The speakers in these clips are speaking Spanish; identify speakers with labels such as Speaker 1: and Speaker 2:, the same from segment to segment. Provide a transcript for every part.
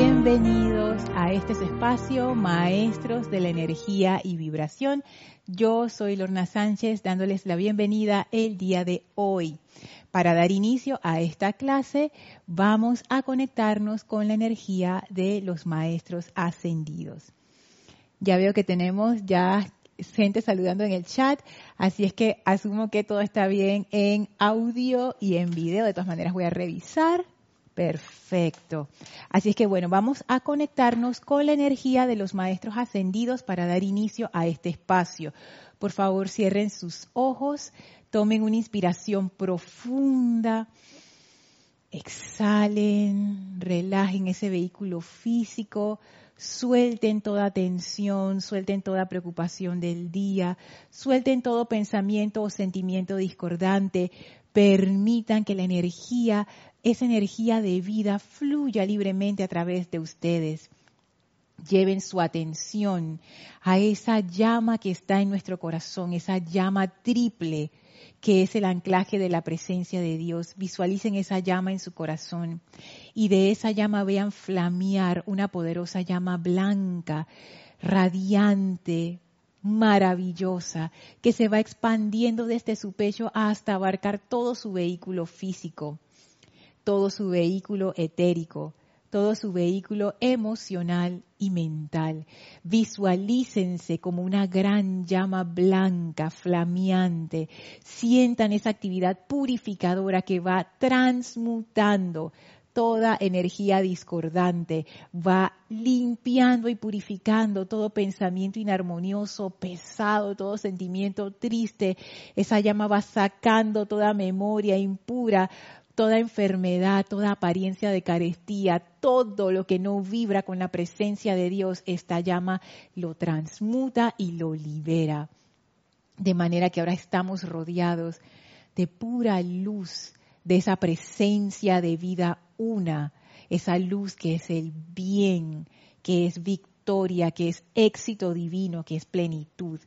Speaker 1: Bienvenidos a este espacio, Maestros de la Energía y Vibración. Yo soy Lorna Sánchez dándoles la bienvenida el día de hoy. Para dar inicio a esta clase vamos a conectarnos con la energía de los Maestros Ascendidos. Ya veo que tenemos ya gente saludando en el chat, así es que asumo que todo está bien en audio y en video. De todas maneras voy a revisar Perfecto. Así es que bueno, vamos a conectarnos con la energía de los maestros ascendidos para dar inicio a este espacio. Por favor, cierren sus ojos, tomen una inspiración profunda, exhalen, relajen ese vehículo físico, suelten toda tensión, suelten toda preocupación del día, suelten todo pensamiento o sentimiento discordante, permitan que la energía esa energía de vida fluya libremente a través de ustedes. Lleven su atención a esa llama que está en nuestro corazón, esa llama triple que es el anclaje de la presencia de Dios. Visualicen esa llama en su corazón y de esa llama vean flamear una poderosa llama blanca, radiante, maravillosa, que se va expandiendo desde su pecho hasta abarcar todo su vehículo físico todo su vehículo etérico, todo su vehículo emocional y mental. Visualícense como una gran llama blanca, flameante. Sientan esa actividad purificadora que va transmutando toda energía discordante, va limpiando y purificando todo pensamiento inarmonioso, pesado, todo sentimiento triste. Esa llama va sacando toda memoria impura, toda enfermedad, toda apariencia de carestía, todo lo que no vibra con la presencia de Dios, esta llama lo transmuta y lo libera. De manera que ahora estamos rodeados de pura luz, de esa presencia de vida una, esa luz que es el bien, que es victoria, que es éxito divino, que es plenitud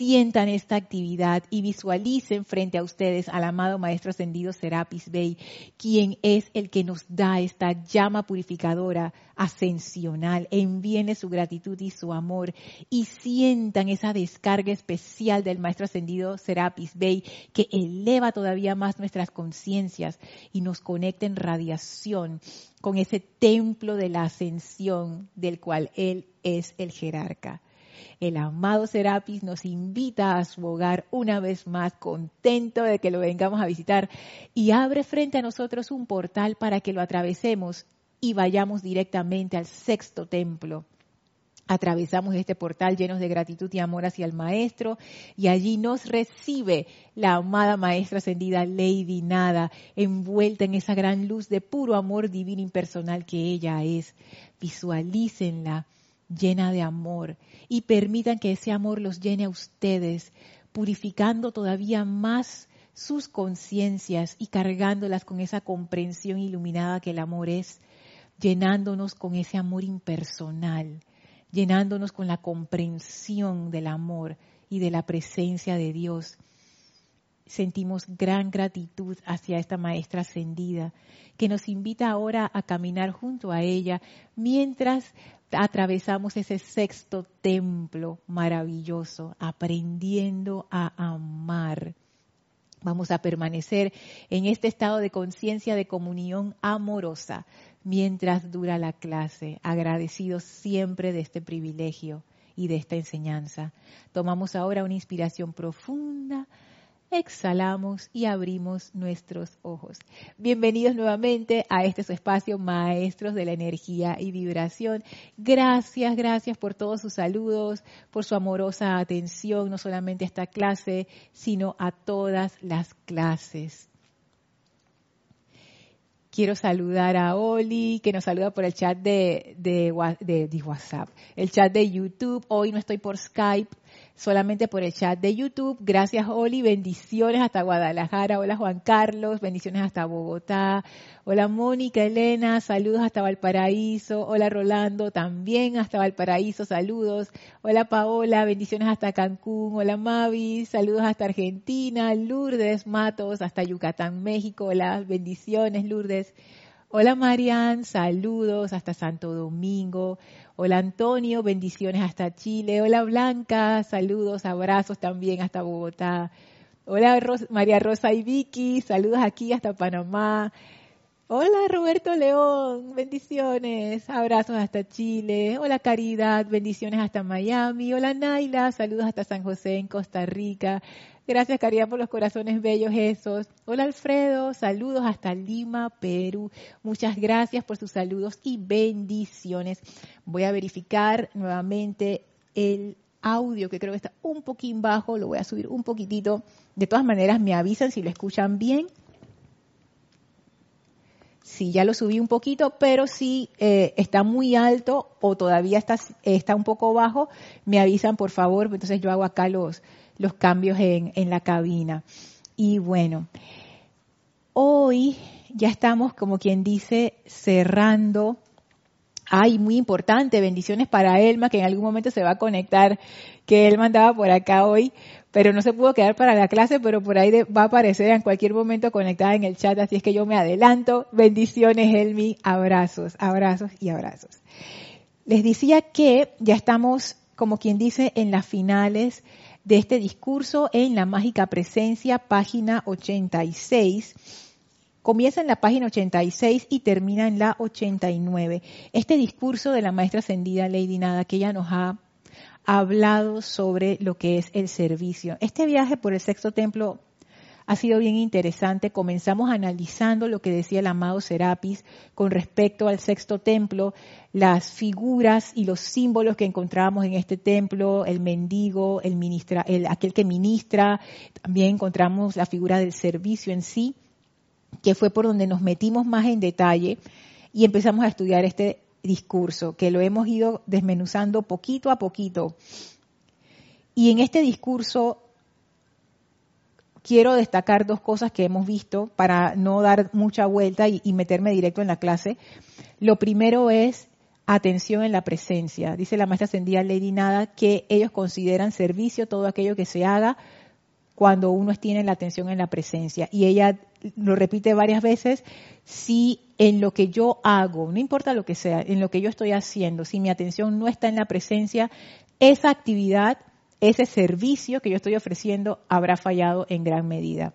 Speaker 1: sientan esta actividad y visualicen frente a ustedes al amado Maestro Ascendido Serapis Bey, quien es el que nos da esta llama purificadora ascensional. Envíenle su gratitud y su amor y sientan esa descarga especial del Maestro Ascendido Serapis Bey que eleva todavía más nuestras conciencias y nos conecta en radiación con ese templo de la ascensión del cual Él es el jerarca el amado Serapis nos invita a su hogar una vez más, contento de que lo vengamos a visitar, y abre frente a nosotros un portal para que lo atravesemos y vayamos directamente al sexto templo. Atravesamos este portal llenos de gratitud y amor hacia el Maestro y allí nos recibe la amada Maestra ascendida Lady Nada, envuelta en esa gran luz de puro amor divino impersonal que ella es. Visualícenla llena de amor y permitan que ese amor los llene a ustedes, purificando todavía más sus conciencias y cargándolas con esa comprensión iluminada que el amor es, llenándonos con ese amor impersonal, llenándonos con la comprensión del amor y de la presencia de Dios. Sentimos gran gratitud hacia esta maestra ascendida que nos invita ahora a caminar junto a ella mientras atravesamos ese sexto templo maravilloso, aprendiendo a amar. Vamos a permanecer en este estado de conciencia de comunión amorosa mientras dura la clase, agradecidos siempre de este privilegio y de esta enseñanza. Tomamos ahora una inspiración profunda exhalamos y abrimos nuestros ojos. Bienvenidos nuevamente a este su espacio, Maestros de la Energía y Vibración. Gracias, gracias por todos sus saludos, por su amorosa atención, no solamente a esta clase, sino a todas las clases. Quiero saludar a Oli, que nos saluda por el chat de, de, de WhatsApp, el chat de YouTube. Hoy no estoy por Skype, solamente por el chat de YouTube. Gracias, Oli. Bendiciones hasta Guadalajara. Hola, Juan Carlos. Bendiciones hasta Bogotá. Hola, Mónica, Elena. Saludos hasta Valparaíso. Hola, Rolando. También hasta Valparaíso. Saludos. Hola, Paola. Bendiciones hasta Cancún. Hola, Mavi. Saludos hasta Argentina. Lourdes Matos hasta Yucatán, México. Hola, bendiciones, Lourdes. Hola Marian, saludos hasta Santo Domingo. Hola Antonio, bendiciones hasta Chile. Hola Blanca, saludos, abrazos también hasta Bogotá. Hola María Rosa y Vicky, saludos aquí hasta Panamá. Hola Roberto León, bendiciones, abrazos hasta Chile. Hola Caridad, bendiciones hasta Miami. Hola Naila, saludos hasta San José en Costa Rica. Gracias Caridad por los corazones bellos esos. Hola Alfredo, saludos hasta Lima, Perú. Muchas gracias por sus saludos y bendiciones. Voy a verificar nuevamente el audio que creo que está un poquín bajo, lo voy a subir un poquitito. De todas maneras me avisan si lo escuchan bien Sí, ya lo subí un poquito, pero si eh, está muy alto o todavía está, está un poco bajo, me avisan por favor, entonces yo hago acá los, los cambios en, en la cabina. Y bueno, hoy ya estamos, como quien dice, cerrando. Ay, muy importante, bendiciones para Elma, que en algún momento se va a conectar, que él mandaba por acá hoy pero no se pudo quedar para la clase, pero por ahí va a aparecer en cualquier momento conectada en el chat, así es que yo me adelanto. Bendiciones, Elmi, abrazos, abrazos y abrazos. Les decía que ya estamos, como quien dice, en las finales de este discurso en la mágica presencia, página 86. Comienza en la página 86 y termina en la 89. Este discurso de la maestra ascendida Lady Nada, que ella nos ha hablado sobre lo que es el servicio. Este viaje por el sexto templo ha sido bien interesante. Comenzamos analizando lo que decía el amado Serapis con respecto al sexto templo, las figuras y los símbolos que encontrábamos en este templo, el mendigo, el ministra, el, aquel que ministra, también encontramos la figura del servicio en sí, que fue por donde nos metimos más en detalle y empezamos a estudiar este discurso, que lo hemos ido desmenuzando poquito a poquito. Y en este discurso quiero destacar dos cosas que hemos visto para no dar mucha vuelta y, meterme directo en la clase. Lo primero es atención en la presencia. Dice la maestra ascendida Lady Nada que ellos consideran servicio todo aquello que se haga cuando uno tiene la atención en la presencia. Y ella lo repite varias veces, si en lo que yo hago, no importa lo que sea, en lo que yo estoy haciendo, si mi atención no está en la presencia, esa actividad, ese servicio que yo estoy ofreciendo habrá fallado en gran medida.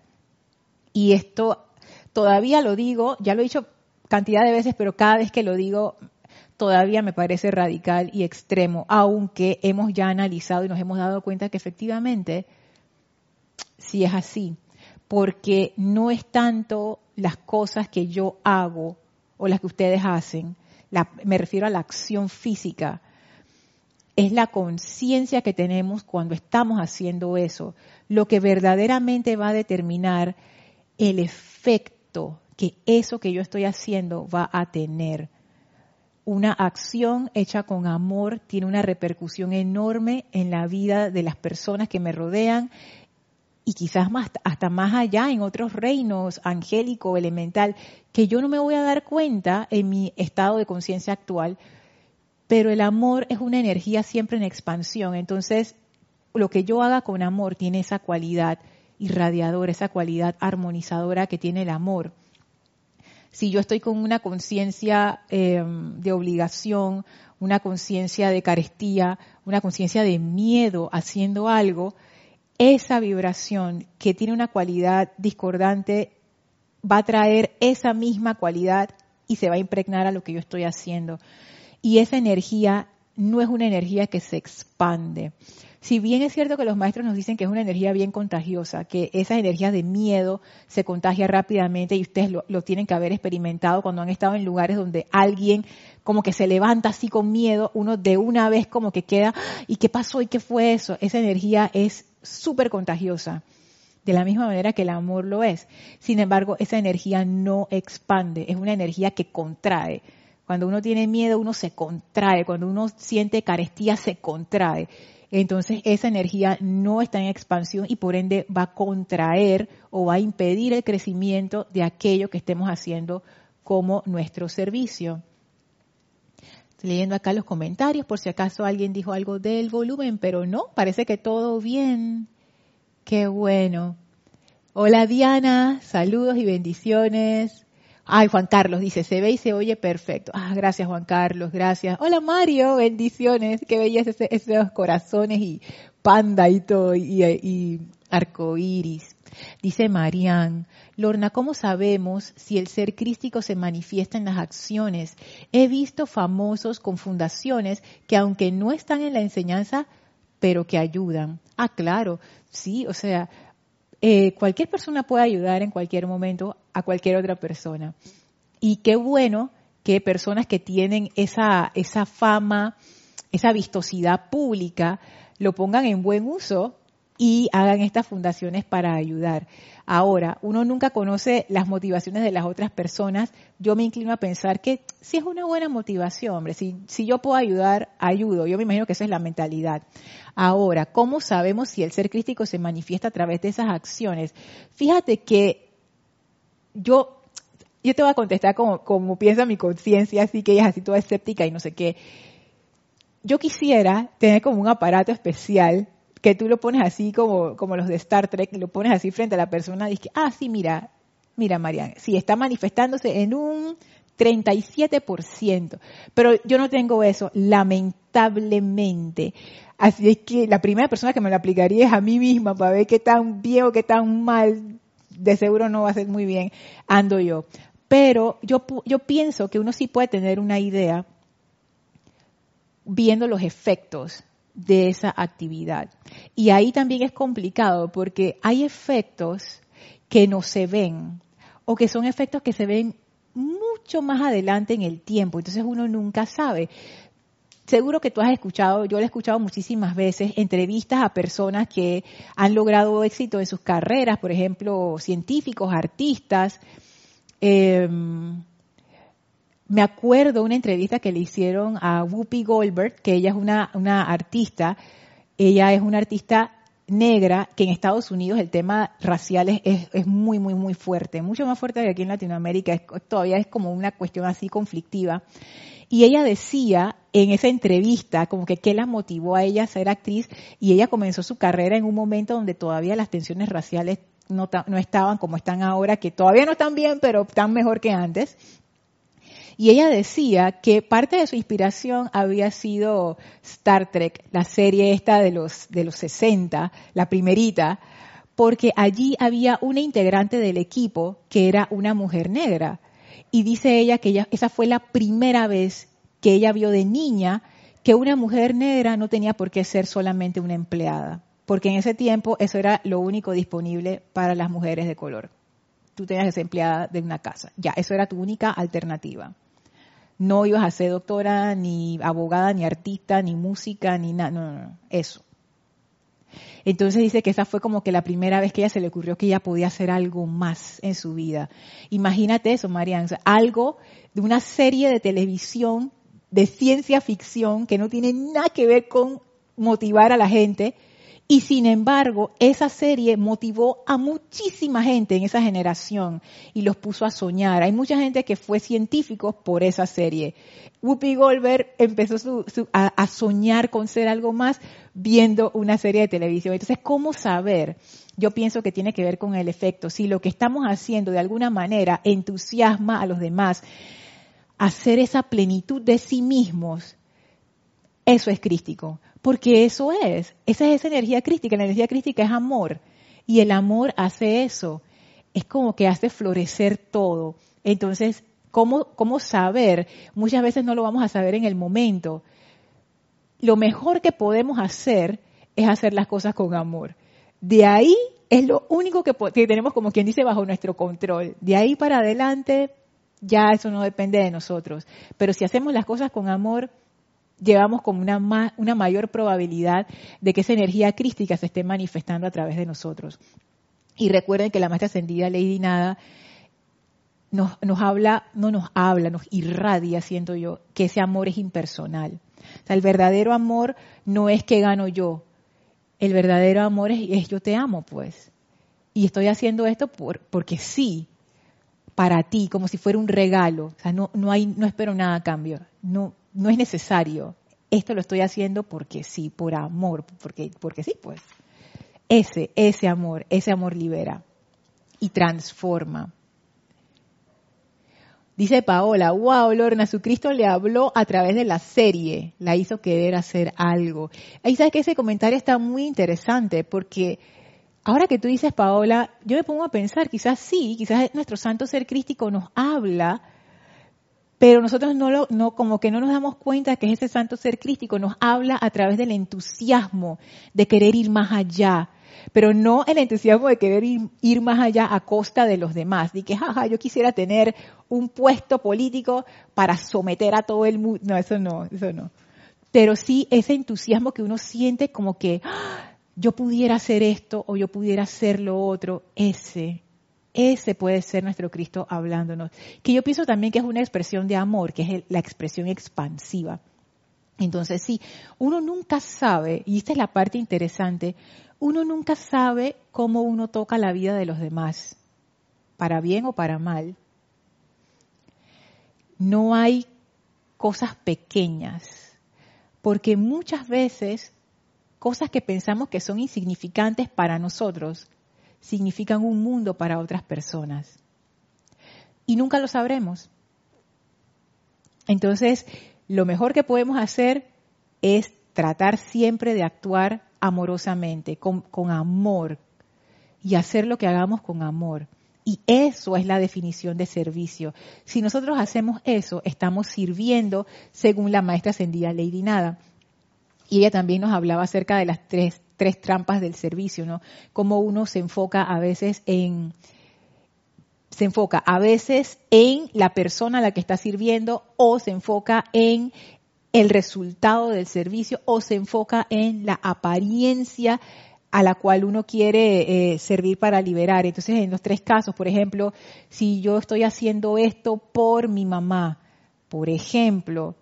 Speaker 1: Y esto todavía lo digo, ya lo he dicho cantidad de veces, pero cada vez que lo digo todavía me parece radical y extremo, aunque hemos ya analizado y nos hemos dado cuenta que efectivamente si es así, porque no es tanto las cosas que yo hago o las que ustedes hacen, me refiero a la acción física, es la conciencia que tenemos cuando estamos haciendo eso, lo que verdaderamente va a determinar el efecto que eso que yo estoy haciendo va a tener. Una acción hecha con amor tiene una repercusión enorme en la vida de las personas que me rodean y quizás más, hasta más allá en otros reinos angélico, elemental, que yo no me voy a dar cuenta en mi estado de conciencia actual, pero el amor es una energía siempre en expansión, entonces lo que yo haga con amor tiene esa cualidad irradiadora, esa cualidad armonizadora que tiene el amor. Si yo estoy con una conciencia em, de obligación, una conciencia de carestía, una conciencia de miedo haciendo algo, esa vibración que tiene una cualidad discordante va a traer esa misma cualidad y se va a impregnar a lo que yo estoy haciendo. Y esa energía no es una energía que se expande. Si bien es cierto que los maestros nos dicen que es una energía bien contagiosa, que esa energía de miedo se contagia rápidamente y ustedes lo, lo, tienen que haber experimentado cuando han estado en lugares donde alguien como que se levanta así con miedo, uno de una vez como que queda, ¿y qué pasó? ¿Y qué fue eso? Esa energía es súper contagiosa, de la misma manera que el amor lo es. Sin embargo, esa energía no expande, es una energía que contrae. Cuando uno tiene miedo, uno se contrae, cuando uno siente carestía, se contrae. Entonces esa energía no está en expansión y por ende va a contraer o va a impedir el crecimiento de aquello que estemos haciendo como nuestro servicio. Estoy leyendo acá los comentarios por si acaso alguien dijo algo del volumen, pero no, parece que todo bien. Qué bueno. Hola Diana, saludos y bendiciones. Ay, Juan Carlos dice, se ve y se oye perfecto. Ah, gracias Juan Carlos, gracias. Hola Mario, bendiciones. Qué bellas esos corazones y panda y todo, y, y arcoíris. Dice Marian, Lorna, ¿cómo sabemos si el ser crístico se manifiesta en las acciones? He visto famosos con fundaciones que aunque no están en la enseñanza, pero que ayudan. Ah, claro, sí, o sea, eh, cualquier persona puede ayudar en cualquier momento a cualquier otra persona. Y qué bueno que personas que tienen esa, esa fama, esa vistosidad pública, lo pongan en buen uso y hagan estas fundaciones para ayudar. Ahora, uno nunca conoce las motivaciones de las otras personas. Yo me inclino a pensar que si es una buena motivación, hombre, si, si yo puedo ayudar, ayudo. Yo me imagino que esa es la mentalidad. Ahora, ¿cómo sabemos si el ser crítico se manifiesta a través de esas acciones? Fíjate que yo, yo te voy a contestar como, como piensa mi conciencia, así que ella es así toda escéptica y no sé qué. Yo quisiera tener como un aparato especial que tú lo pones así como, como los de Star Trek, lo pones así frente a la persona y dices, ah, sí, mira, mira, Mariana, sí, está manifestándose en un 37%, pero yo no tengo eso, lamentablemente. Así es que la primera persona que me lo aplicaría es a mí misma para ver qué tan bien o qué tan mal, de seguro no va a ser muy bien, ando yo. Pero yo, yo pienso que uno sí puede tener una idea viendo los efectos de esa actividad. Y ahí también es complicado porque hay efectos que no se ven o que son efectos que se ven mucho más adelante en el tiempo. Entonces uno nunca sabe. Seguro que tú has escuchado, yo lo he escuchado muchísimas veces, entrevistas a personas que han logrado éxito en sus carreras, por ejemplo, científicos, artistas. Eh, me acuerdo una entrevista que le hicieron a Whoopi Goldberg, que ella es una, una artista, ella es una artista negra, que en Estados Unidos el tema racial es, es, muy, muy, muy fuerte, mucho más fuerte que aquí en Latinoamérica, todavía es como una cuestión así conflictiva. Y ella decía en esa entrevista como que qué la motivó a ella a ser actriz y ella comenzó su carrera en un momento donde todavía las tensiones raciales no, no estaban como están ahora, que todavía no están bien, pero están mejor que antes. Y ella decía que parte de su inspiración había sido Star Trek, la serie esta de los, de los 60, la primerita, porque allí había una integrante del equipo que era una mujer negra. Y dice ella que esa fue la primera vez que ella vio de niña que una mujer negra no tenía por qué ser solamente una empleada, porque en ese tiempo eso era lo único disponible para las mujeres de color. Tú tenías que ser empleada de una casa. Ya, eso era tu única alternativa no ibas a ser doctora, ni abogada, ni artista, ni música, ni nada, no, no, no, eso. Entonces dice que esa fue como que la primera vez que ella se le ocurrió que ella podía hacer algo más en su vida. Imagínate eso, Mariana, algo de una serie de televisión de ciencia ficción que no tiene nada que ver con motivar a la gente, y sin embargo, esa serie motivó a muchísima gente en esa generación y los puso a soñar. Hay mucha gente que fue científico por esa serie. Whoopi Goldberg empezó a, soñar con ser algo más viendo una serie de televisión. Entonces, ¿cómo saber? Yo pienso que tiene que ver con el efecto. Si lo que estamos haciendo de alguna manera entusiasma a los demás, hacer esa plenitud de sí mismos, eso es crístico. Porque eso es, esa es esa energía crística, la energía crística es amor. Y el amor hace eso, es como que hace florecer todo. Entonces, ¿cómo, ¿cómo saber? Muchas veces no lo vamos a saber en el momento. Lo mejor que podemos hacer es hacer las cosas con amor. De ahí es lo único que, que, tenemos, como quien dice, bajo nuestro control. De ahí para adelante, ya eso no depende de nosotros. Pero si hacemos las cosas con amor, llevamos como una, una mayor probabilidad de que esa energía crística se esté manifestando a través de nosotros. Y recuerden que la maestra ascendida Lady Nada nos, nos habla, no nos habla, nos irradia, siento yo, que ese amor es impersonal. O sea, el verdadero amor no es que gano yo. El verdadero amor es, es yo te amo, pues. Y estoy haciendo esto por, porque sí, para ti, como si fuera un regalo. O sea, no, no, hay, no espero nada a cambio. No, no es necesario. Esto lo estoy haciendo porque sí, por amor, porque, porque sí, pues. Ese, ese amor, ese amor libera y transforma. Dice Paola, wow, Lorna, su Cristo le habló a través de la serie, la hizo querer hacer algo. Ahí sabes que ese comentario está muy interesante porque ahora que tú dices, Paola, yo me pongo a pensar, quizás sí, quizás nuestro santo ser crístico nos habla, pero nosotros no lo, no, como que no nos damos cuenta que ese santo ser crístico nos habla a través del entusiasmo de querer ir más allá, pero no el entusiasmo de querer ir, más allá a costa de los demás, de que, jaja, yo quisiera tener un puesto político para someter a todo el mundo, no, eso no, eso no. Pero sí ese entusiasmo que uno siente como que ¡ah! yo pudiera hacer esto o yo pudiera hacer lo otro, ese, ese puede ser nuestro Cristo hablándonos. Que yo pienso también que es una expresión de amor, que es la expresión expansiva. Entonces, sí, uno nunca sabe, y esta es la parte interesante, uno nunca sabe cómo uno toca la vida de los demás, para bien o para mal. No hay cosas pequeñas, porque muchas veces cosas que pensamos que son insignificantes para nosotros significan un mundo para otras personas. Y nunca lo sabremos. Entonces, lo mejor que podemos hacer es tratar siempre de actuar amorosamente, con, amor, y hacer lo que hagamos con amor. Y eso es la definición de servicio. Si nosotros hacemos eso, estamos sirviendo según la maestra ascendida Lady Nada. Y ella también nos hablaba acerca de las tres tres trampas del servicio, ¿no? Cómo uno se enfoca a veces en se enfoca a veces en la persona a la que está sirviendo o se enfoca en el resultado del servicio o se enfoca en la apariencia a la cual uno quiere eh, servir para liberar. Entonces, en los tres casos, por ejemplo, si yo estoy haciendo esto por mi mamá, por ejemplo,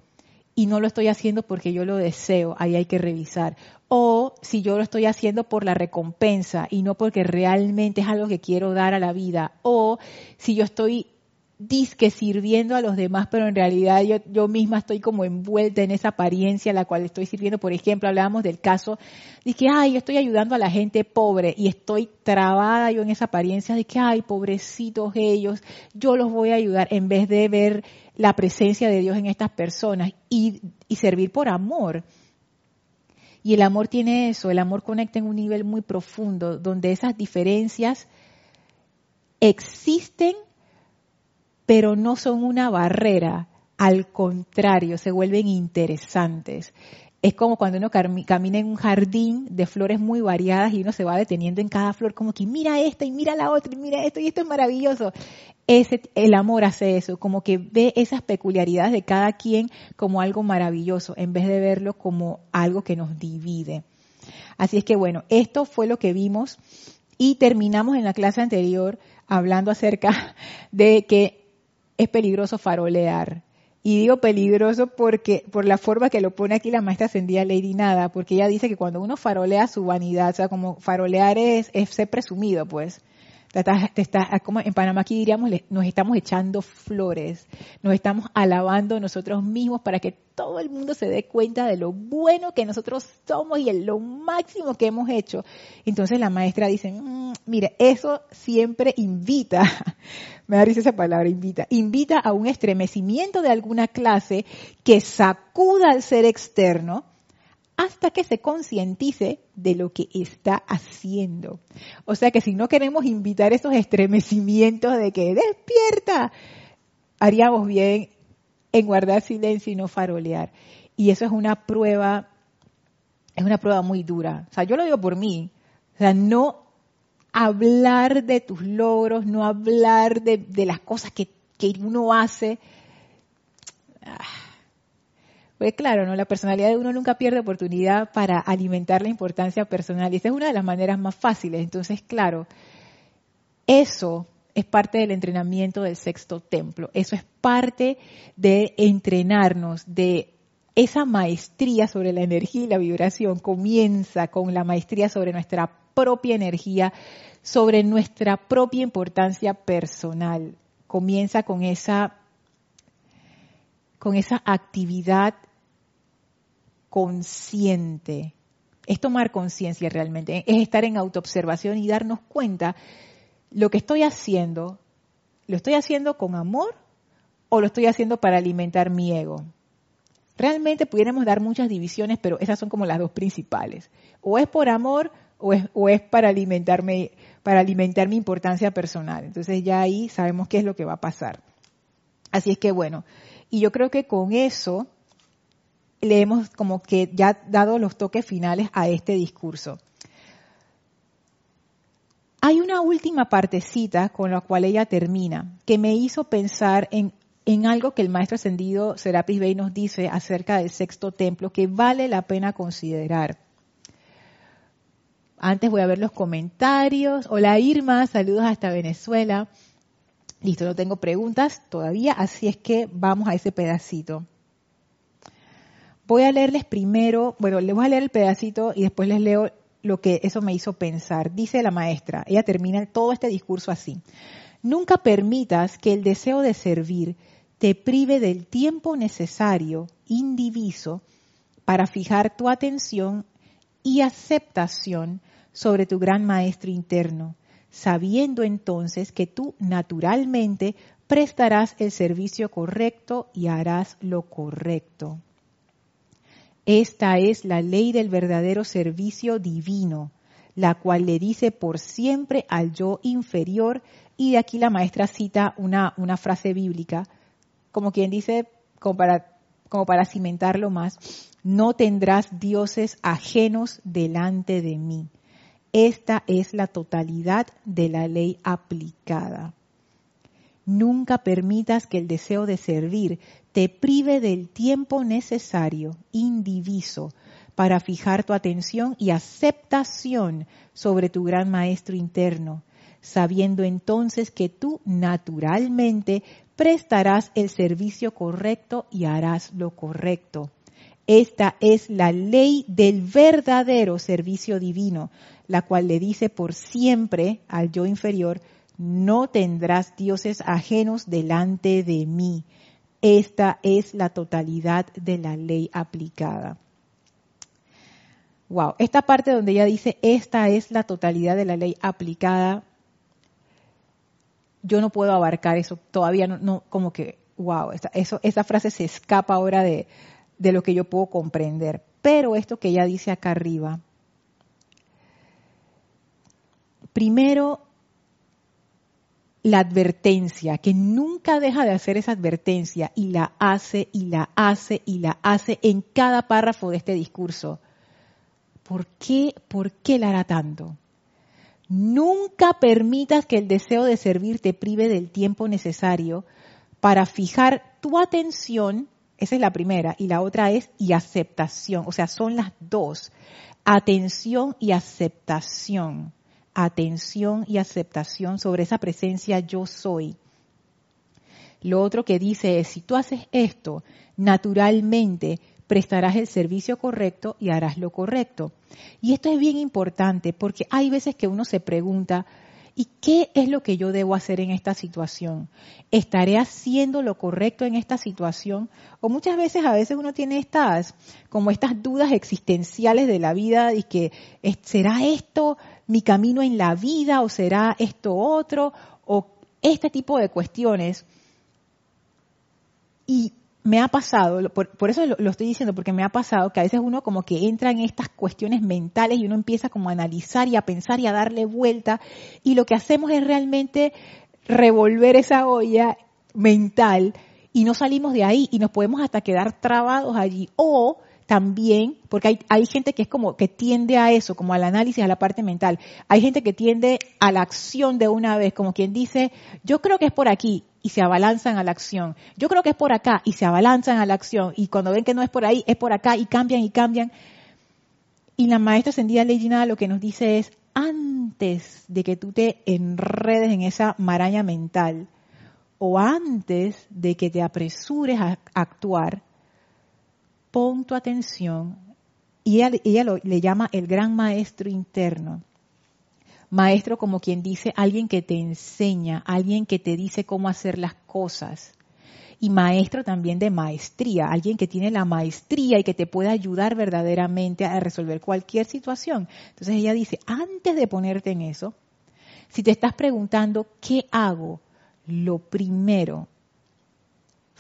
Speaker 1: y no lo estoy haciendo porque yo lo deseo, ahí hay que revisar. O si yo lo estoy haciendo por la recompensa y no porque realmente es algo que quiero dar a la vida. O si yo estoy disque sirviendo a los demás, pero en realidad yo, yo misma estoy como envuelta en esa apariencia a la cual estoy sirviendo. Por ejemplo, hablábamos del caso de que, ay, yo estoy ayudando a la gente pobre y estoy trabada yo en esa apariencia de que, ay, pobrecitos ellos, yo los voy a ayudar en vez de ver la presencia de Dios en estas personas y, y servir por amor. Y el amor tiene eso, el amor conecta en un nivel muy profundo, donde esas diferencias existen pero no son una barrera, al contrario, se vuelven interesantes. Es como cuando uno camina en un jardín de flores muy variadas y uno se va deteniendo en cada flor como que mira esta y mira la otra y mira esto y esto es maravilloso. Ese, el amor hace eso, como que ve esas peculiaridades de cada quien como algo maravilloso en vez de verlo como algo que nos divide. Así es que bueno, esto fue lo que vimos y terminamos en la clase anterior hablando acerca de que es peligroso farolear. Y digo peligroso porque por la forma que lo pone aquí la maestra ascendida Lady Nada, porque ella dice que cuando uno farolea su vanidad, o sea, como farolear es, es ser presumido, pues como en Panamá aquí diríamos, nos estamos echando flores, nos estamos alabando nosotros mismos para que todo el mundo se dé cuenta de lo bueno que nosotros somos y lo máximo que hemos hecho. Entonces la maestra dice, mm, mire, eso siempre invita, me da risa esa palabra, invita, invita a un estremecimiento de alguna clase que sacuda al ser externo, hasta que se concientice de lo que está haciendo. O sea que si no queremos invitar esos estremecimientos de que despierta, haríamos bien en guardar silencio y no farolear. Y eso es una prueba, es una prueba muy dura. O sea, yo lo digo por mí. O sea, no hablar de tus logros, no hablar de, las cosas que, que uno hace. Ah, pues claro, ¿no? La personalidad de uno nunca pierde oportunidad para alimentar la importancia personal y esa es una de las maneras más fáciles. Entonces, claro, eso es parte del entrenamiento del sexto templo. Eso es parte de entrenarnos, de esa maestría sobre la energía y la vibración. Comienza con la maestría sobre nuestra propia energía, sobre nuestra propia importancia personal. Comienza con esa con esa actividad consciente. Es tomar conciencia realmente, es estar en autoobservación y darnos cuenta lo que estoy haciendo, ¿lo estoy haciendo con amor o lo estoy haciendo para alimentar mi ego? Realmente pudiéramos dar muchas divisiones, pero esas son como las dos principales. O es por amor o es, o es para alimentarme, para alimentar mi importancia personal. Entonces ya ahí sabemos qué es lo que va a pasar. Así es que bueno, y yo creo que con eso le hemos como que ya dado los toques finales a este discurso. Hay una última partecita con la cual ella termina, que me hizo pensar en, en algo que el maestro ascendido Serapis Bey nos dice acerca del sexto templo, que vale la pena considerar. Antes voy a ver los comentarios. Hola Irma, saludos hasta Venezuela. Listo, no tengo preguntas todavía, así es que vamos a ese pedacito. Voy a leerles primero, bueno, les voy a leer el pedacito y después les leo lo que eso me hizo pensar. Dice la maestra, ella termina todo este discurso así. Nunca permitas que el deseo de servir te prive del tiempo necesario, indiviso, para fijar tu atención y aceptación sobre tu gran maestro interno, sabiendo entonces que tú naturalmente prestarás el servicio correcto y harás lo correcto. Esta es la ley del verdadero servicio divino, la cual le dice por siempre al yo inferior, y de aquí la maestra cita una, una frase bíblica, como quien dice, como para, como para cimentarlo más, no tendrás dioses ajenos delante de mí. Esta es la totalidad de la ley aplicada. Nunca permitas que el deseo de servir te prive del tiempo necesario, indiviso, para fijar tu atención y aceptación sobre tu gran maestro interno, sabiendo entonces que tú naturalmente prestarás el servicio correcto y harás lo correcto. Esta es la ley del verdadero servicio divino, la cual le dice por siempre al yo inferior, no tendrás dioses ajenos delante de mí. Esta es la totalidad de la ley aplicada. Wow, esta parte donde ella dice, esta es la totalidad de la ley aplicada, yo no puedo abarcar eso, todavía no, como que, wow, esa, eso, esa frase se escapa ahora de, de lo que yo puedo comprender. Pero esto que ella dice acá arriba, primero la advertencia, que nunca deja de hacer esa advertencia y la hace y la hace y la hace en cada párrafo de este discurso. ¿Por qué, por qué la hará tanto? Nunca permitas que el deseo de servir te prive del tiempo necesario para fijar tu atención, esa es la primera, y la otra es y aceptación, o sea, son las dos, atención y aceptación atención y aceptación sobre esa presencia yo soy. Lo otro que dice es, si tú haces esto, naturalmente prestarás el servicio correcto y harás lo correcto. Y esto es bien importante porque hay veces que uno se pregunta, ¿y qué es lo que yo debo hacer en esta situación? ¿Estaré haciendo lo correcto en esta situación? O muchas veces, a veces uno tiene estas, como estas dudas existenciales de la vida y que, ¿será esto mi camino en la vida o será esto otro o este tipo de cuestiones. Y me ha pasado, por, eso lo, estoy diciendo, porque me ha pasado que a veces uno como que entra en estas cuestiones mentales y uno empieza como a analizar y a pensar y a darle vuelta y lo que hacemos es realmente revolver esa olla mental y no salimos de ahí y nos podemos hasta quedar trabados allí o también, porque hay, hay gente que es como que tiende a eso, como al análisis, a la parte mental. Hay gente que tiende a la acción de una vez, como quien dice, yo creo que es por aquí, y se abalanzan a la acción. Yo creo que es por acá, y se abalanzan a la acción. Y cuando ven que no es por ahí, es por acá, y cambian y cambian. Y la maestra ascendida Lady lo que nos dice es, antes de que tú te enredes en esa maraña mental, o antes de que te apresures a actuar, pon tu atención, y ella, le llama el gran maestro interno. Maestro como quien dice, alguien que te enseña, alguien que te dice cómo hacer las cosas. Y maestro también de maestría, alguien que tiene la maestría y que te puede ayudar verdaderamente a resolver cualquier situación. Entonces ella dice, antes de ponerte en eso, si te estás preguntando, ¿qué hago? Lo primero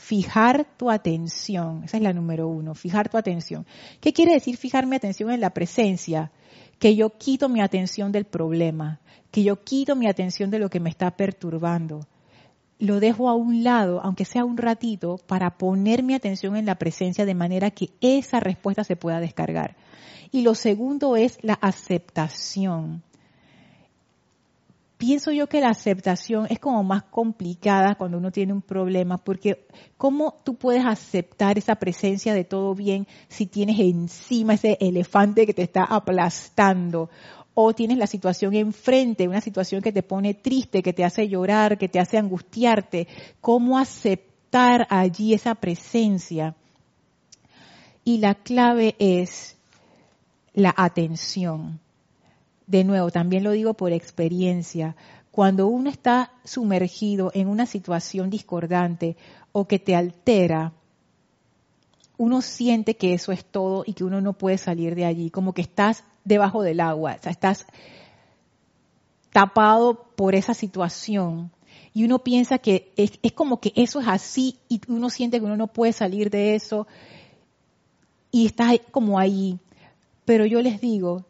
Speaker 1: fijar tu atención. Esa es la número uno, fijar tu atención. ¿Qué quiere decir fijar mi atención en la presencia? Que yo quito mi atención del problema, que yo quito mi atención de lo que me está perturbando. Lo dejo a un lado, aunque sea un ratito, para poner mi atención en la presencia de manera que esa respuesta se pueda descargar. Y lo segundo es la aceptación pienso yo que la aceptación es como más complicada cuando uno tiene un problema, porque ¿cómo tú puedes aceptar esa presencia de todo bien si tienes encima ese elefante que te está aplastando? O tienes la situación enfrente, una situación que te pone triste, que te hace llorar, que te hace angustiarte. ¿Cómo aceptar allí esa presencia? Y la clave es la atención de nuevo, también lo digo por experiencia, cuando uno está sumergido en una situación discordante o que te altera, uno siente que eso es todo y que uno no puede salir de allí, como que estás debajo del agua, o sea, estás tapado por esa situación y uno piensa que es, es, como que eso es así y uno siente que uno no puede salir de eso y está como ahí. Pero yo les digo,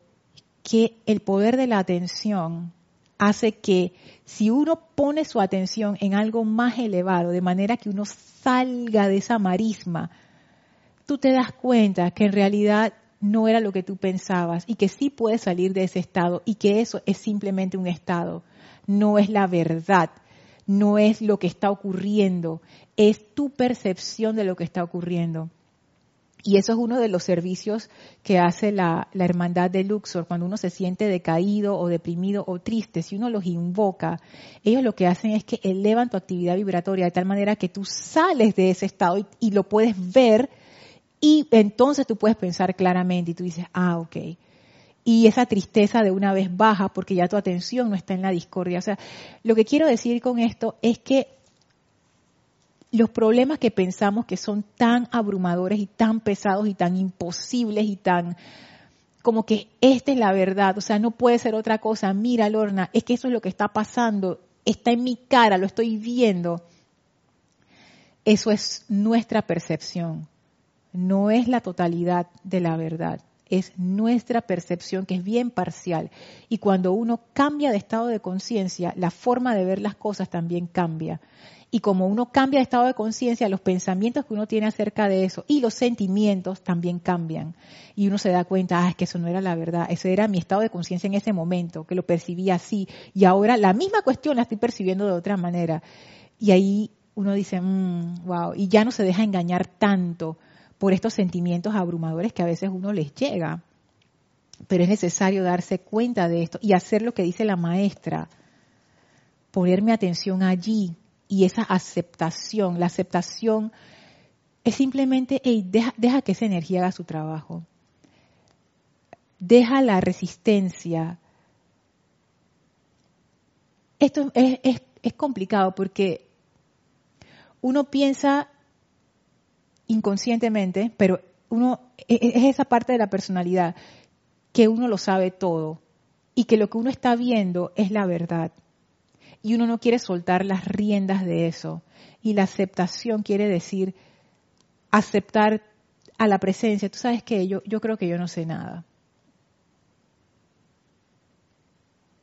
Speaker 1: que el poder de la atención hace que si uno pone su atención en algo más elevado, de manera que uno salga de esa marisma, tú te das cuenta que en realidad no era lo que tú pensabas y que sí puedes salir de ese estado y que eso es simplemente un estado, no es la verdad, no es lo que está ocurriendo, es tu percepción de lo que está ocurriendo. Y eso es uno de los servicios que hace la, hermandad de Luxor cuando uno se siente decaído o deprimido o triste. Si uno los invoca, ellos lo que hacen es que elevan tu actividad vibratoria de tal manera que tú sales de ese estado y, y lo puedes ver y entonces tú puedes pensar claramente y tú dices, ah, ok. Y esa tristeza de una vez baja porque ya tu atención no está en la discordia. O sea, lo que quiero decir con esto es que los problemas que pensamos que son tan abrumadores y tan pesados y tan imposibles y tan como que esta es la verdad, o sea, no puede ser otra cosa. Mira, Lorna, es que eso es lo que está pasando, está en mi cara, lo estoy viendo. Eso es nuestra percepción, no es la totalidad de la verdad, es nuestra percepción que es bien parcial. Y cuando uno cambia de estado de conciencia, la forma de ver las cosas también cambia. Y como uno cambia de estado de conciencia, los pensamientos que uno tiene acerca de eso y los sentimientos también cambian. Y uno se da cuenta, ah, es que eso no era la verdad, ese era mi estado de conciencia en ese momento, que lo percibía así. Y ahora la misma cuestión la estoy percibiendo de otra manera. Y ahí uno dice, mmm, wow, y ya no se deja engañar tanto por estos sentimientos abrumadores que a veces uno les llega. Pero es necesario darse cuenta de esto y hacer lo que dice la maestra, ponerme atención allí, y esa aceptación. La aceptación es simplemente, deja, que esa energía haga su trabajo. Deja la resistencia. Esto es, es complicado porque uno piensa inconscientemente, pero uno e, e, es esa parte de la personalidad que uno lo sabe todo y que lo que uno está viendo es la verdad y uno no quiere soltar las riendas de eso. Y la aceptación quiere decir aceptar a la presencia. Tú sabes que yo, yo creo que yo no sé nada.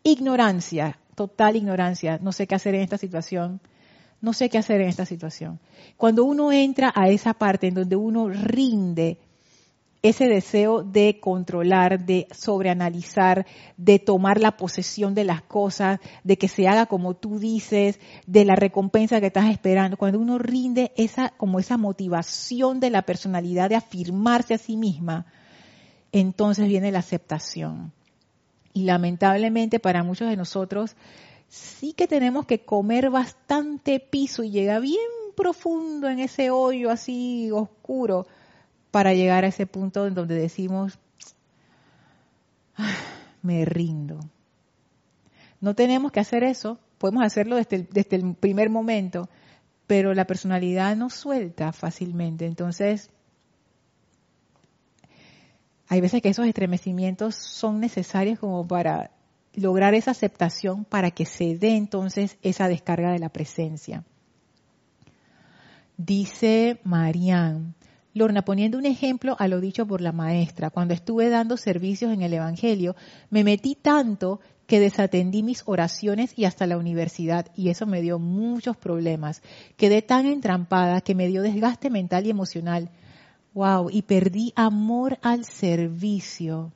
Speaker 1: Ignorancia, total ignorancia. No sé qué hacer en esta situación. No sé qué hacer en esta situación. Cuando uno entra a esa parte en donde uno rinde ese deseo de controlar, de sobreanalizar, de tomar la posesión de las cosas, de que se haga como tú dices, de la recompensa que estás esperando. Cuando uno rinde esa, como esa motivación de la personalidad de afirmarse a sí misma, entonces viene la aceptación. Y lamentablemente para muchos de nosotros sí que tenemos que comer bastante piso y llega bien profundo en ese hoyo así oscuro para llegar a ese punto en donde decimos, ah, me rindo. No tenemos que hacer eso, podemos hacerlo desde el, desde el primer momento, pero la personalidad no suelta fácilmente. Entonces, hay veces que esos estremecimientos son necesarios como para lograr esa aceptación para que se dé entonces esa descarga de la presencia. Dice Marianne, Lorna, poniendo un ejemplo a lo dicho por la maestra, cuando estuve dando servicios en el Evangelio, me metí tanto que desatendí mis oraciones y hasta la universidad y eso me dio muchos problemas. Quedé tan entrampada que me dio desgaste mental y emocional. Wow, y perdí amor al servicio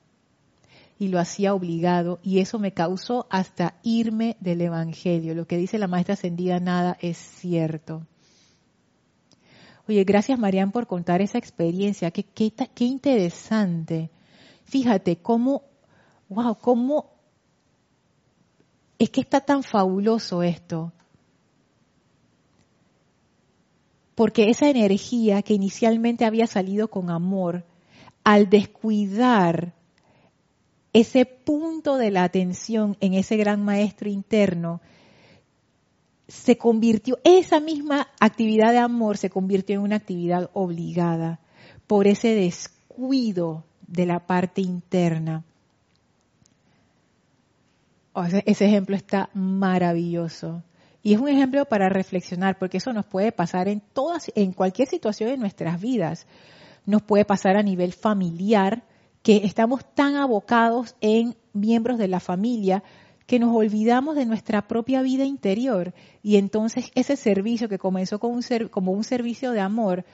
Speaker 1: y lo hacía obligado y eso me causó hasta irme del Evangelio. Lo que dice la maestra ascendida nada es cierto. Oye, gracias Marian por contar esa experiencia, qué, qué, qué interesante. Fíjate cómo, wow, cómo es que está tan fabuloso esto. Porque esa energía que inicialmente había salido con amor, al descuidar ese punto de la atención en ese gran maestro interno, se convirtió, esa misma actividad de amor se convirtió en una actividad obligada por ese descuido de la parte interna. Ese ejemplo está maravilloso. Y es un ejemplo para reflexionar, porque eso nos puede pasar en todas, en cualquier situación de nuestras vidas. Nos puede pasar a nivel familiar, que estamos tan abocados en miembros de la familia que nos olvidamos de nuestra propia vida interior. Y entonces ese servicio que comenzó como un, como un servicio de amor,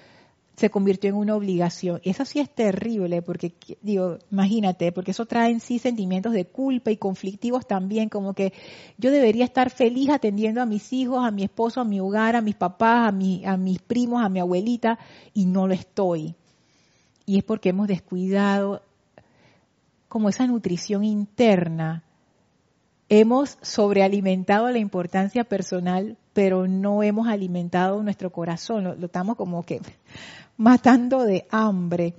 Speaker 1: se convirtió en una obligación. Eso sí es terrible, porque, digo, imagínate, porque eso trae en sí sentimientos de culpa y conflictivos también, como que yo debería estar feliz atendiendo a mis hijos, a mi esposo, a mi hogar, a mis papás, a, mi, a mis primos, a mi abuelita, y no lo estoy. Y es porque hemos descuidado como esa nutrición interna. Hemos sobrealimentado la importancia personal, pero no hemos alimentado nuestro corazón. lo estamos como que matando de hambre.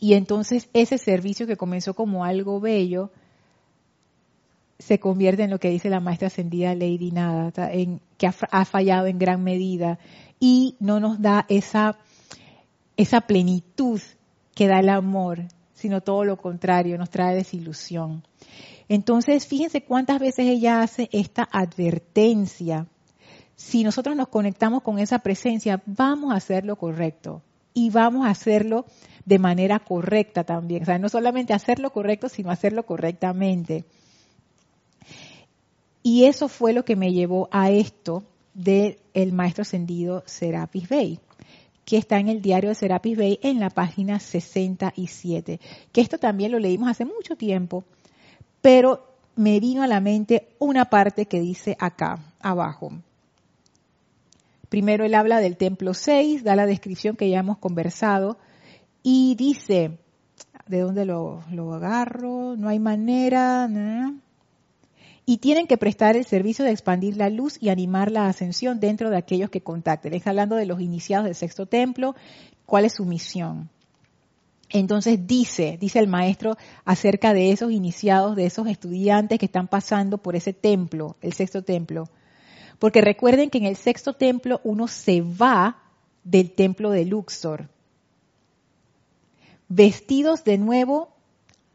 Speaker 1: Y entonces ese servicio que comenzó como algo bello se convierte en lo que dice la maestra ascendida Lady Nada, en, que ha, fallado en gran medida y no nos da esa, esa plenitud que da el amor, sino todo lo contrario, nos trae desilusión. Entonces, fíjense cuántas veces ella hace esta advertencia si nosotros nos conectamos con esa presencia, vamos a hacer lo correcto y vamos a hacerlo de manera correcta también. O sea, no solamente hacerlo correcto, sino hacerlo correctamente. Y eso fue lo que me llevó a esto del maestro ascendido Serapis Bey, que está en el diario de Serapis Bey en la página 67. Que esto también lo leímos hace mucho tiempo, pero me vino a la mente una parte que dice acá, abajo. Primero él habla del templo 6, da la descripción que ya hemos conversado y dice, ¿de dónde lo, agarro? No hay manera. Y tienen que prestar el servicio de expandir la luz y animar la ascensión dentro de aquellos que contacten. Está hablando de los iniciados del sexto templo, cuál es su misión. Entonces dice, dice el maestro acerca de esos iniciados, de esos estudiantes que están pasando por ese templo, el sexto templo. Porque recuerden que en el sexto templo uno se va del templo de Luxor. Vestidos de nuevo,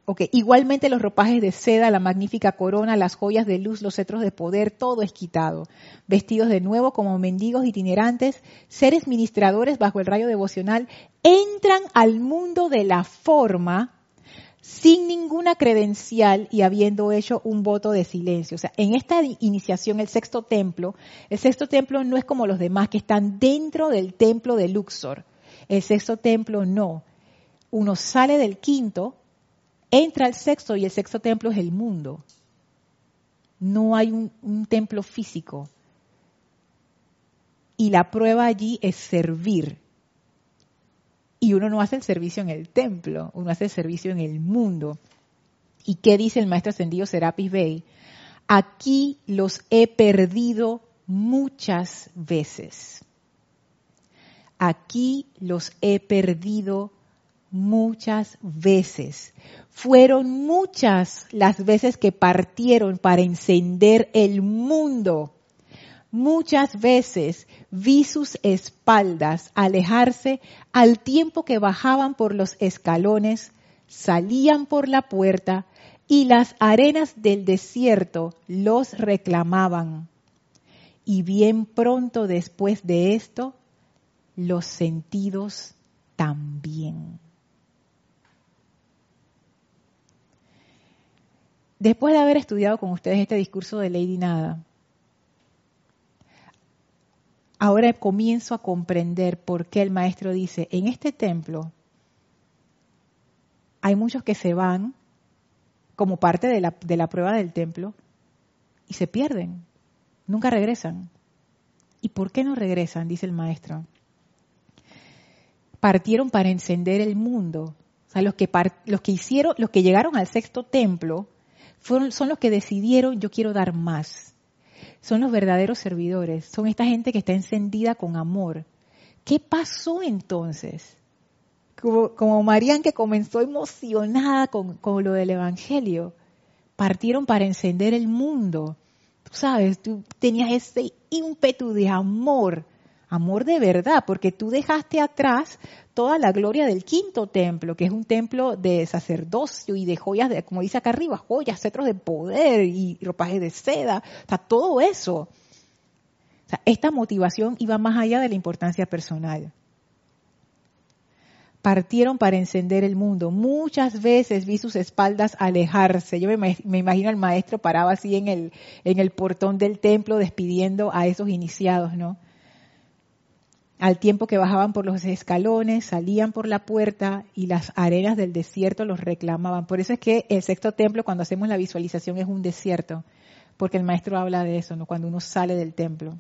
Speaker 1: ok, igualmente los ropajes de seda, la magnífica corona, las joyas de luz, los cetros de poder, todo es quitado. Vestidos de nuevo como mendigos itinerantes, seres ministradores bajo el rayo devocional, entran al mundo de la forma sin ninguna credencial y habiendo hecho un voto de silencio. O sea, en esta iniciación, el sexto templo, el sexto templo no es como los demás que están dentro del templo de Luxor. El sexto templo no. Uno sale del quinto, entra al sexto y el sexto templo es el mundo. No hay un, un templo físico. Y la prueba allí es servir y uno no hace el servicio en el templo, uno hace el servicio en el mundo. ¿Y qué dice el maestro ascendido Serapis Bey? Aquí los he perdido muchas veces. Aquí los he perdido muchas veces. Fueron muchas las veces que partieron para encender el mundo Muchas veces vi sus espaldas alejarse al tiempo que bajaban por los escalones, salían por la puerta y las arenas del desierto los reclamaban. Y bien pronto después de esto, los sentidos también. Después de haber estudiado con ustedes este discurso de Lady Nada, ahora comienzo a comprender por qué el maestro dice, en este templo hay muchos que se van como parte de la, de la prueba del templo y se pierden, nunca regresan. ¿Y por qué no regresan? Dice el maestro. Partieron para encender el mundo. O sea, los que, los que hicieron, los que llegaron al sexto templo, son los que decidieron, yo quiero dar más. Son los verdaderos servidores. Son esta gente que está encendida con amor. ¿Qué pasó entonces? Como, como Marían que comenzó emocionada con, con lo del Evangelio. Partieron para encender el mundo sabes, tú tenías ese ímpetu de amor, amor de verdad, porque tú dejaste atrás toda la gloria del quinto templo, que es un templo de sacerdocio y de joyas, de, como dice acá arriba, joyas, cetros de poder y ropajes de seda, o sea, todo eso. O sea, esta motivación iba más allá de la importancia personal partieron para encender el mundo. Muchas veces vi sus espaldas alejarse. Yo me, imagino al maestro parado así en el, en el portón del templo despidiendo a esos iniciados, ¿no? Al tiempo que bajaban por los escalones, salían por la puerta y las arenas del desierto los reclamaban. Por eso es que el sexto templo, cuando hacemos la visualización, es un desierto, porque el maestro habla de eso, ¿no? Cuando uno sale del templo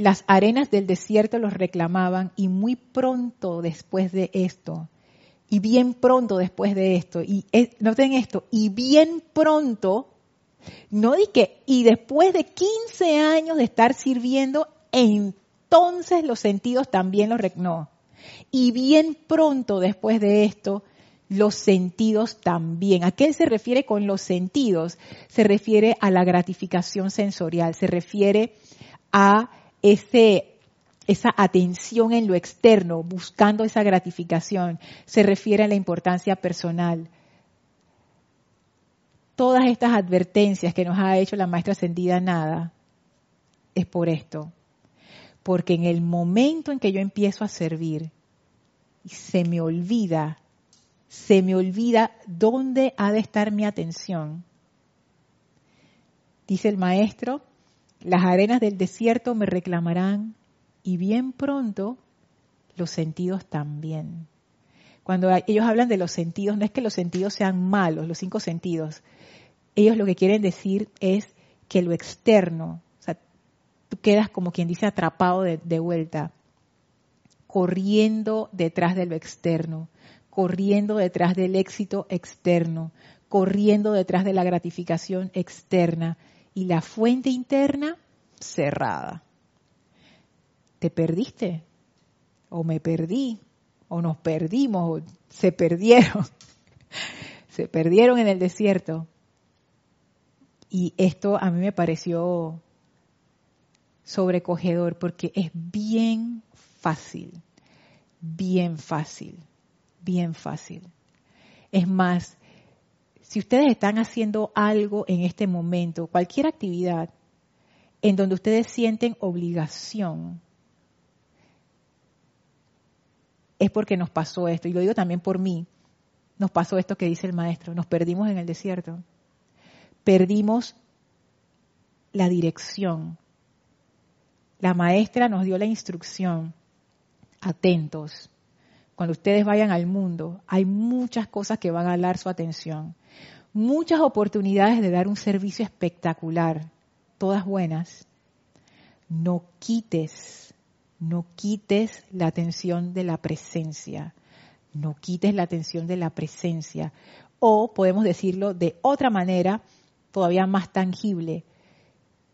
Speaker 1: las arenas del desierto los reclamaban y muy pronto después de esto, y bien pronto después de esto, y noten esto, y bien pronto, no di que, y después de 15 años de estar sirviendo, entonces los sentidos también los no. Y bien pronto después de esto, los sentidos también. ¿A qué se refiere con los sentidos? Se refiere a la gratificación sensorial, se refiere a ese, esa atención en lo externo, buscando esa gratificación, se refiere a la importancia personal. Todas estas advertencias que nos ha hecho la maestra ascendida nada, es por esto. Porque en el momento en que yo empiezo a servir, se me olvida, se me olvida dónde ha de estar mi atención. Dice el maestro, las arenas del desierto me reclamarán y bien pronto los sentidos también. Cuando ellos hablan de los sentidos, no es que los sentidos sean malos, los cinco sentidos. Ellos lo que quieren decir es que lo externo, tú quedas como quien dice atrapado de, de vuelta, corriendo detrás de lo externo, corriendo detrás del éxito externo, corriendo detrás de la gratificación externa, y la fuente interna cerrada. ¿Te perdiste? ¿O me perdí? ¿O nos perdimos? ¿O se perdieron? se perdieron en el desierto. Y esto a mí me pareció sobrecogedor porque es bien fácil, bien fácil, bien fácil. Es más, si ustedes están haciendo algo en este momento, cualquier actividad, en donde ustedes sienten obligación, es porque nos pasó esto. Y lo digo también por mí. Nos pasó esto que dice el maestro. Nos perdimos en el desierto. Perdimos la dirección. La maestra nos dio la instrucción. Atentos. Cuando ustedes vayan al mundo, hay muchas cosas que van a hablar su atención muchas oportunidades de dar un servicio espectacular, todas buenas. No quites, no quites la atención de la presencia, no quites la atención de la presencia. O podemos decirlo de otra manera, todavía más tangible,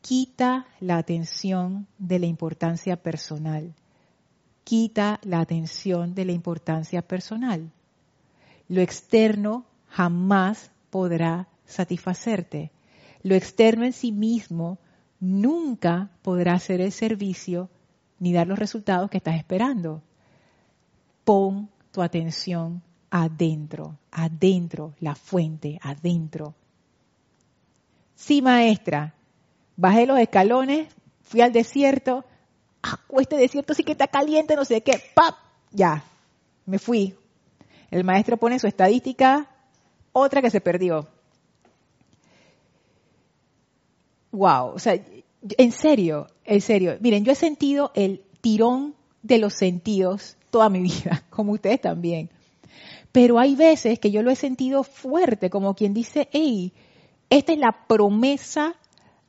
Speaker 1: quita la atención de la importancia personal. Quita la atención de la importancia personal. Lo externo jamás podrá satisfacerte. Lo externo en sí mismo nunca podrá hacer el servicio ni dar los resultados que estás esperando. Pon tu atención adentro, adentro, la fuente, adentro. Sí, maestra, bajé los escalones, fui al desierto, ¡ah! este desierto sí que está caliente, no sé qué, ¡pap! Ya, me fui. El maestro pone su estadística, otra que se perdió. Wow, o sea, en serio, en serio. Miren, yo he sentido el tirón de los sentidos toda mi vida, como ustedes también. Pero hay veces que yo lo he sentido fuerte, como quien dice, hey, esta es la promesa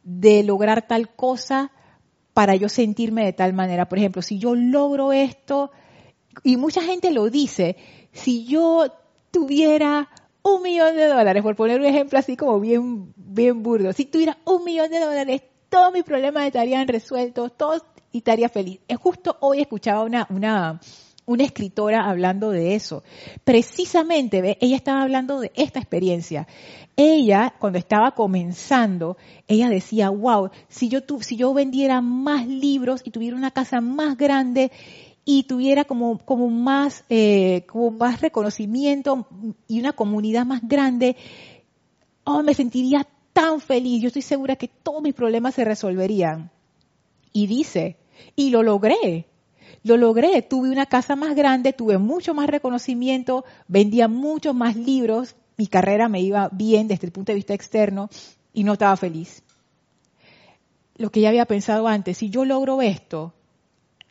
Speaker 1: de lograr tal cosa para yo sentirme de tal manera. Por ejemplo, si yo logro esto, y mucha gente lo dice, si yo tuviera un millón de dólares, por poner un ejemplo así como bien, bien burdo, si tuviera un millón de dólares, todos mis problemas estarían resueltos, todos estaría feliz. Justo hoy escuchaba una, una, una escritora hablando de eso. Precisamente, ella estaba hablando de esta experiencia. Ella, cuando estaba comenzando, ella decía, wow, si yo, tu, si yo vendiera más libros y tuviera una casa más grande y tuviera como, como, más, eh, como más reconocimiento y una comunidad más grande, oh, me sentiría tan feliz. Yo estoy segura que todos mis problemas se resolverían. Y dice, y lo logré. Lo logré. Tuve una casa más grande, tuve mucho más reconocimiento, vendía muchos más libros, mi carrera me iba bien desde el punto de vista externo y no estaba feliz. Lo que ya había pensado antes, si yo logro esto,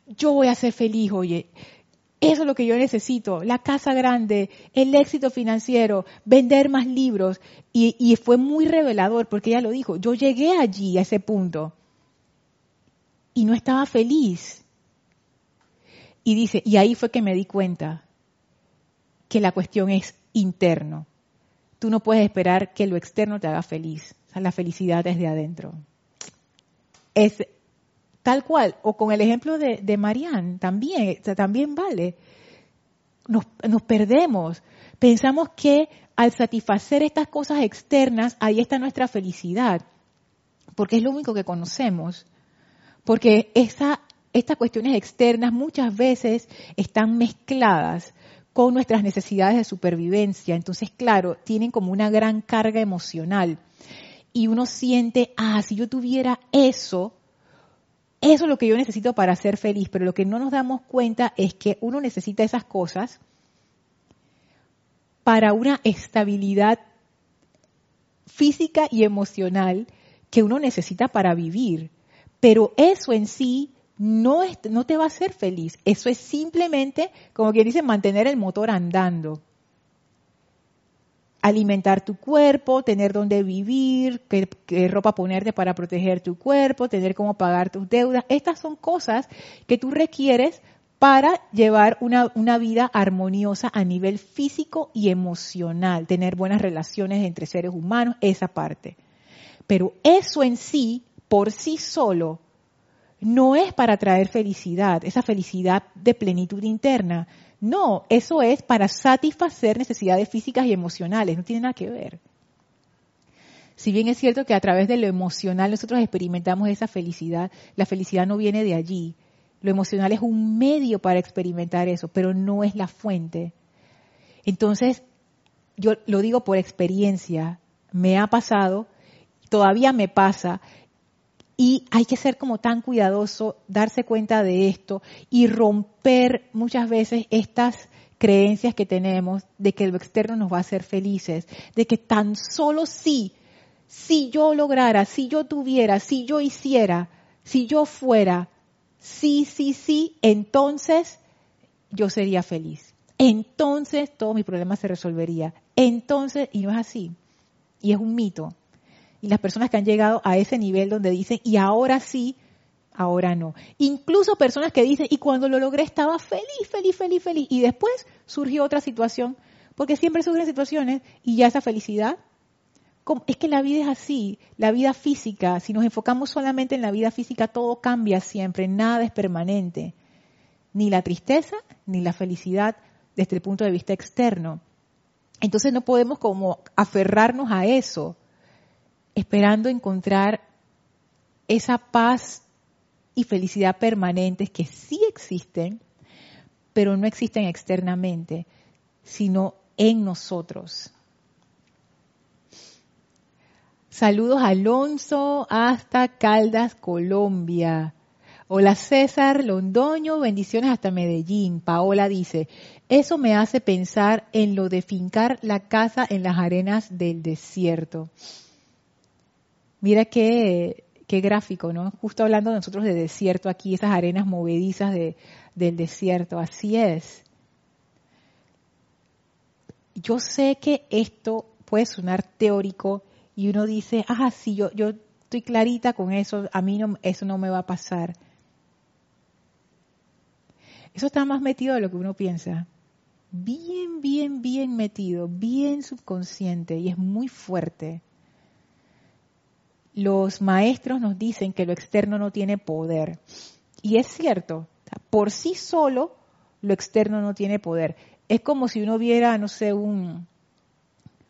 Speaker 1: yo voy a ser feliz, oye. Eso es lo que yo necesito, la casa grande, el éxito financiero, vender más libros. Y, y, fue muy revelador porque ella lo dijo, yo llegué allí a ese punto y no estaba feliz. Y dice, y ahí fue que me di cuenta que la cuestión es interno. Tú no puedes esperar que lo externo te haga feliz. O sea, la felicidad es de adentro. Es Tal cual, o con el ejemplo de, de Marianne, también, también vale. Nos, nos perdemos. Pensamos que al satisfacer estas cosas externas, ahí está nuestra felicidad, porque es lo único que conocemos. Porque esa, estas cuestiones externas muchas veces están mezcladas con nuestras necesidades de supervivencia. Entonces, claro, tienen como una gran carga emocional. Y uno siente, ah, si yo tuviera eso, eso es lo que yo necesito para ser feliz, pero lo que no nos damos cuenta es que uno necesita esas cosas para una estabilidad física y emocional que uno necesita para vivir. Pero eso en sí no, no te va a hacer feliz. Eso es simplemente, como quien dice, mantener el motor andando alimentar tu cuerpo, tener donde vivir, qué, ropa ponerte para proteger tu cuerpo, tener cómo pagar tus deudas. Estas son cosas que tú requieres para llevar una, una, vida armoniosa a nivel físico y emocional, tener buenas relaciones entre seres humanos, esa parte. Pero eso en sí, por sí solo, no es para traer felicidad, esa felicidad de plenitud interna, no, eso es para satisfacer necesidades físicas y emocionales, no tiene nada que ver. Si bien es cierto que a través de lo emocional nosotros experimentamos esa felicidad, la felicidad no viene de allí. Lo emocional es un medio para experimentar eso, pero no es la fuente. Entonces, yo lo digo por experiencia, me ha pasado, todavía me pasa, y hay que ser como tan cuidadoso, darse cuenta de esto y romper muchas veces estas creencias que tenemos de que lo externo nos va a hacer felices, de que tan solo si, si yo lograra, si yo tuviera, si yo hiciera, si yo fuera, sí, sí, sí, entonces yo sería feliz. Entonces todos mis problemas se resolverían. Entonces, y no es así. Y es un mito y las personas que han llegado a ese nivel donde dicen, y ahora sí, ahora no. Incluso personas que dicen, y cuando lo logré estaba feliz, feliz, feliz, feliz, y después surgió otra situación, porque siempre surgen situaciones y ya esa felicidad. Es que la vida es así, la vida física, si nos enfocamos solamente en la vida física, todo cambia siempre, nada es permanente. Ni la tristeza, ni la felicidad desde el punto de vista externo. Entonces no podemos como aferrarnos a eso esperando encontrar esa paz y felicidad permanentes que sí existen, pero no existen externamente, sino en nosotros. Saludos Alonso hasta Caldas, Colombia. Hola César, Londoño, bendiciones hasta Medellín. Paola dice, eso me hace pensar en lo de fincar la casa en las arenas del desierto. Mira qué, qué gráfico, ¿no? Justo hablando nosotros de desierto aquí, esas arenas movedizas de, del desierto, así es. Yo sé que esto puede sonar teórico y uno dice, ah, sí, yo, yo estoy clarita con eso, a mí no, eso no me va a pasar. Eso está más metido de lo que uno piensa. Bien, bien, bien metido, bien subconsciente y es muy fuerte. Los maestros nos dicen que lo externo no tiene poder. Y es cierto, por sí solo lo externo no tiene poder. Es como si uno viera, no sé, un,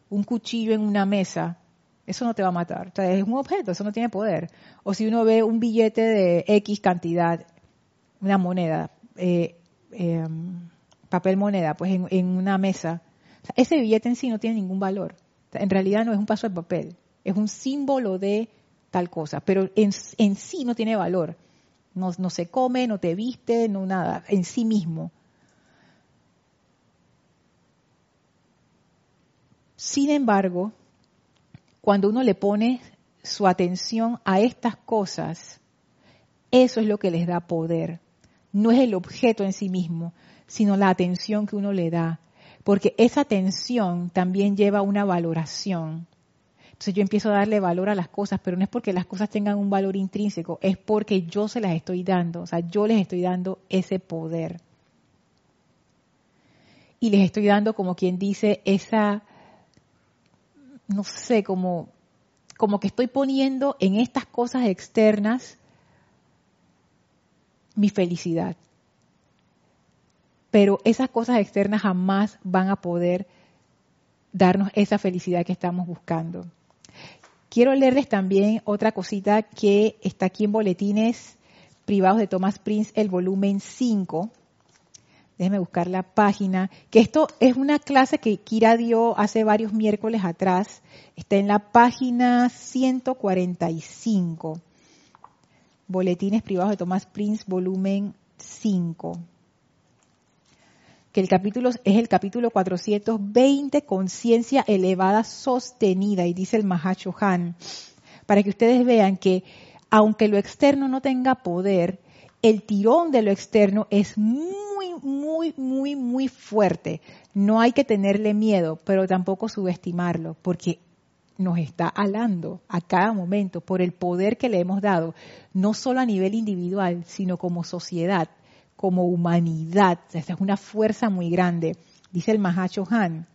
Speaker 1: un cuchillo en una mesa. Eso no te va a matar. es un objeto, eso no tiene poder. O si uno ve un billete de X cantidad, una moneda, eh, em, papel moneda, pues en, una mesa, ese billete en sí no tiene ningún valor. en realidad no es un paso de papel, es un símbolo de tal cosa, pero en, sí no tiene valor. No, no, se come, no te viste, no nada, en sí mismo. Sin embargo, cuando uno le pone su atención a estas cosas, eso es lo que les da poder no es el objeto en sí mismo, sino la atención que uno le da. Porque esa atención también lleva una valoración. Entonces yo empiezo a darle valor a las cosas, pero no es porque las cosas tengan un valor intrínseco, es porque yo se las estoy dando, o sea, yo les estoy dando ese poder. Y les estoy dando, como quien dice, esa, no sé, como, como que estoy poniendo en estas cosas externas mi felicidad. Pero esas cosas externas jamás van a poder darnos esa felicidad que estamos buscando. Quiero leerles también otra cosita que está aquí en Boletines Privados de Thomas Prince, el volumen 5. Déjenme buscar la página. Que esto es una clase que Kira dio hace varios miércoles atrás. Está en la página 145. Boletines privados de Thomas Prince, volumen 5. Que el capítulo es el capítulo 420, conciencia elevada sostenida, y dice el Mahacho Han, para que ustedes vean que aunque lo externo no tenga poder, el tirón de lo externo es muy, muy, muy, muy fuerte. No hay que tenerle miedo, pero tampoco subestimarlo, porque nos está alando a cada momento por el poder que le hemos dado, no solo a nivel individual, sino como sociedad, como humanidad. Esta es una fuerza muy grande, dice el Mahacho Han.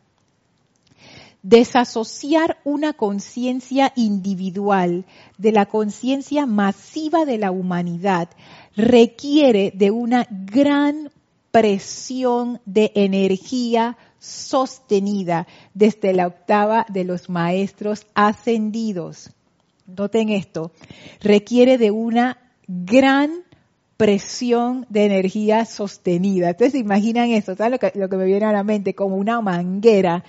Speaker 1: Desasociar una conciencia individual de la conciencia masiva de la humanidad requiere de una gran presión de energía sostenida desde la octava de los maestros ascendidos. Noten esto, requiere de una gran presión de energía sostenida. Entonces, imaginan eso, ¿sabes lo que, me viene a la mente? Como una manguera,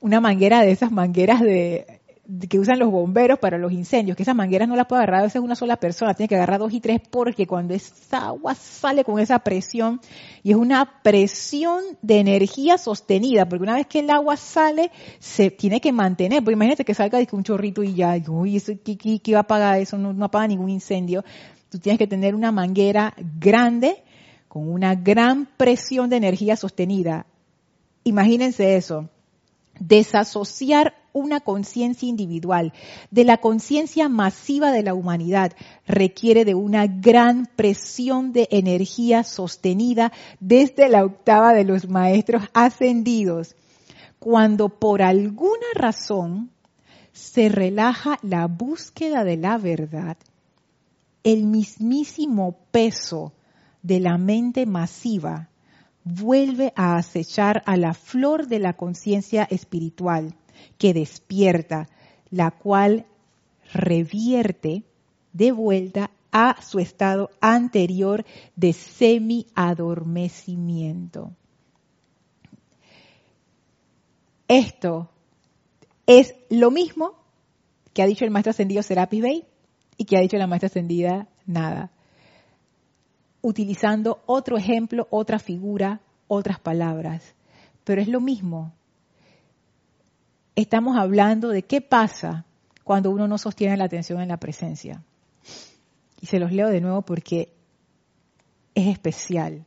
Speaker 1: una manguera de esas mangueras de, que usan los bomberos para los incendios, que esas mangueras no las puede agarrar a veces una sola persona, tiene que agarrar dos y tres porque cuando esa agua sale con esa presión, y es una presión de energía sostenida, porque una vez que el agua sale, se tiene que mantener, porque imagínate que salga un chorrito y ya, uy, eso, ¿qué, va a apagar eso? No, no apaga ningún incendio. Tú tienes que tener una manguera grande, con una gran presión de energía sostenida. Imagínense eso desasociar una conciencia individual de la conciencia masiva de la humanidad requiere de una gran presión de energía sostenida desde la octava de los maestros ascendidos. Cuando por alguna razón se relaja la búsqueda de la verdad, el mismísimo peso de la mente masiva vuelve a acechar a la flor de la conciencia espiritual que despierta, la cual revierte de vuelta a su estado anterior de semi-adormecimiento. Esto es lo mismo que ha dicho el maestro ascendido Serapis Bey y que ha dicho la maestra ascendida Nada. utilizando otro ejemplo, otra figura, otras palabras. Pero es lo mismo. Estamos hablando de qué pasa cuando uno no sostiene la atención en la presencia. Y se los leo de nuevo porque es especial.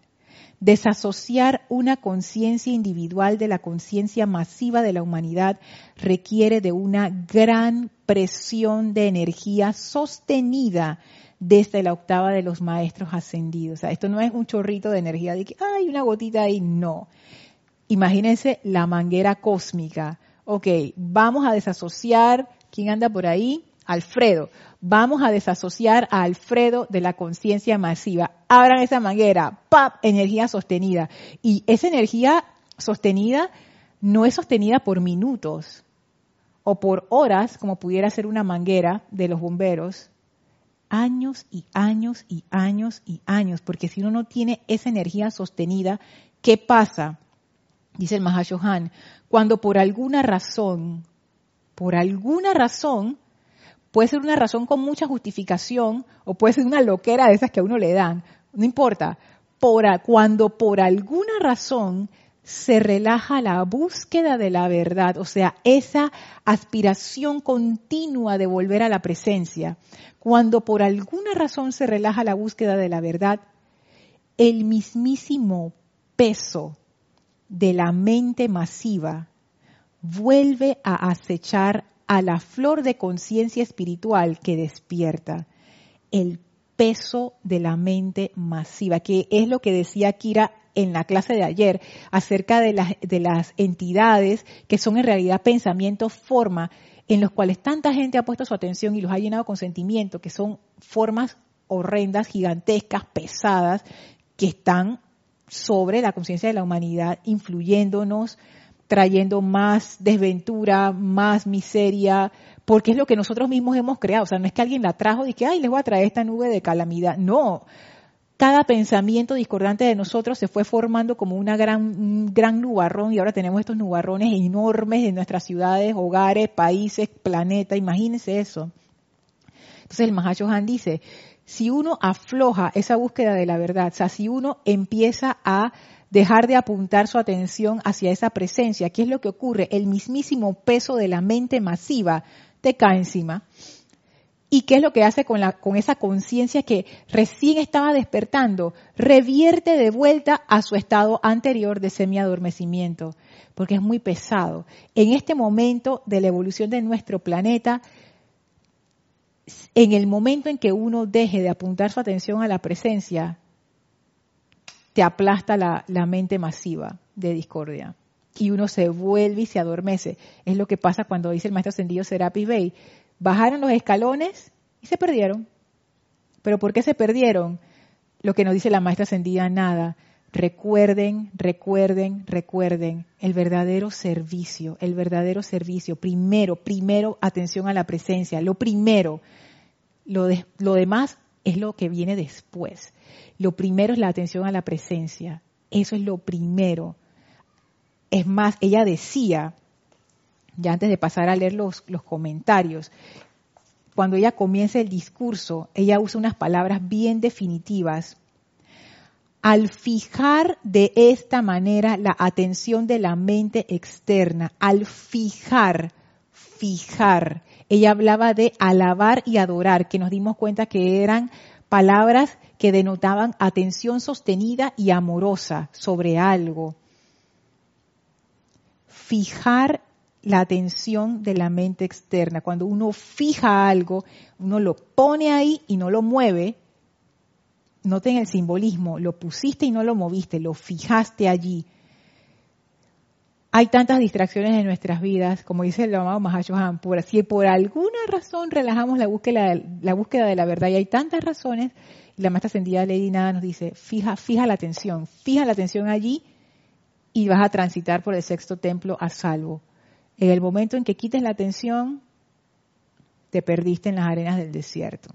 Speaker 1: Desasociar una conciencia individual de la conciencia masiva de la humanidad requiere de una gran presión de energía sostenida desde la octava de los maestros ascendidos. Esto no es un chorrito de energía de que hay una gotita ahí, no. Imagínense la manguera cósmica. Ok, vamos a desasociar, ¿quién anda por ahí? Alfredo. Vamos a desasociar a Alfredo de la conciencia masiva. Abran esa manguera, ¡pap! Energía sostenida. Y esa energía sostenida no es sostenida por minutos o por horas, como pudiera ser una manguera de los bomberos, años y años y años y años, porque si uno no tiene esa energía sostenida, ¿qué pasa? Dice el Mahashohan, cuando por alguna razón, por alguna razón, puede ser una razón con mucha justificación o puede ser una loquera de esas que a uno le dan, no importa, por, cuando por alguna razón se relaja la búsqueda de la verdad, o sea, esa aspiración continua de volver a la presencia. Cuando por alguna razón se relaja la búsqueda de la verdad, el mismísimo peso de la mente masiva vuelve a acechar a la flor de conciencia espiritual que despierta. El peso de la mente masiva, que es lo que decía Kira en la clase de ayer acerca de las, de las entidades que son en realidad pensamientos, forma, en los cuales tanta gente ha puesto su atención y los ha llenado con sentimiento, que son formas horrendas, gigantescas, pesadas, que están sobre la conciencia de la humanidad, influyéndonos, trayendo más desventura, más miseria, porque es lo que nosotros mismos hemos creado. O sea, no es que alguien la trajo y que, ay, les voy a traer esta nube de calamidad. No, cada pensamiento discordante de nosotros se fue formando como una gran, un gran nubarrón y ahora tenemos estos nubarrones enormes en nuestras ciudades, hogares, países, planeta. Imagínense eso. Entonces el Mahashohan dice, si uno afloja esa búsqueda de la verdad, o sea, si uno empieza a dejar de apuntar su atención hacia esa presencia, ¿qué es lo que ocurre? El mismísimo peso de la mente masiva te cae encima ¿Y qué es lo que hace con, la, con esa conciencia que recién estaba despertando? Revierte de vuelta a su estado anterior de semiadormecimiento, porque es muy pesado. En este momento de la evolución de nuestro planeta, en el momento en que uno deje de apuntar su atención a la presencia, te aplasta la, la mente masiva de discordia. Y uno se vuelve y se adormece. Es lo que pasa cuando dice el maestro ascendido Serapi Bey bajaron los escalones y se perdieron. ¿Pero por qué se perdieron? Lo que nos dice la maestra ascendida, nada. Recuerden, recuerden, recuerden el verdadero servicio, el verdadero servicio. Primero, primero, atención a la presencia. Lo primero, lo, lo demás es lo que viene después. Lo primero es la atención a la presencia. Eso es lo primero. Es más, ella decía, ya antes de pasar a leer los, los comentarios, cuando ella comienza el discurso, ella usa unas palabras bien definitivas. Al fijar de esta manera la atención de la mente externa, al fijar, fijar, ella hablaba de alabar y adorar, que nos dimos cuenta que eran palabras que denotaban atención sostenida y amorosa sobre algo. Fijar la atención de la mente externa. Cuando uno fija algo, uno lo pone ahí y no lo mueve. Noten el simbolismo, lo pusiste y no lo moviste, lo fijaste allí. Hay tantas distracciones en nuestras vidas, como dice el amado Mahashohan, por, si por alguna razón relajamos la búsqueda, de la verdad, y hay tantas razones, y la maestra ascendida Lady Nada nos dice, fija, fija la atención, fija la atención allí y vas a transitar por el sexto templo a salvo. En el momento en que quites la atención, te perdiste en las arenas del desierto.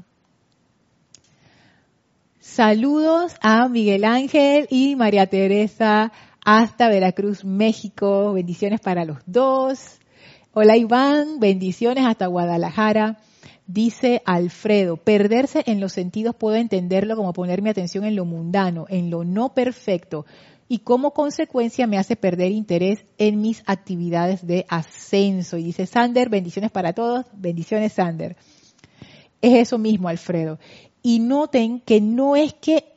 Speaker 1: Saludos a Miguel Ángel y María Teresa hasta Veracruz, México. Bendiciones para los dos. Hola Iván, bendiciones hasta Guadalajara. Dice Alfredo, perderse en los sentidos puedo entenderlo como poner mi atención en lo mundano, en lo no perfecto, y como consecuencia me hace perder interés en mis actividades de ascenso. Y dice Sander, bendiciones para todos, bendiciones Sander. Es eso mismo, Alfredo. Y noten que no es que,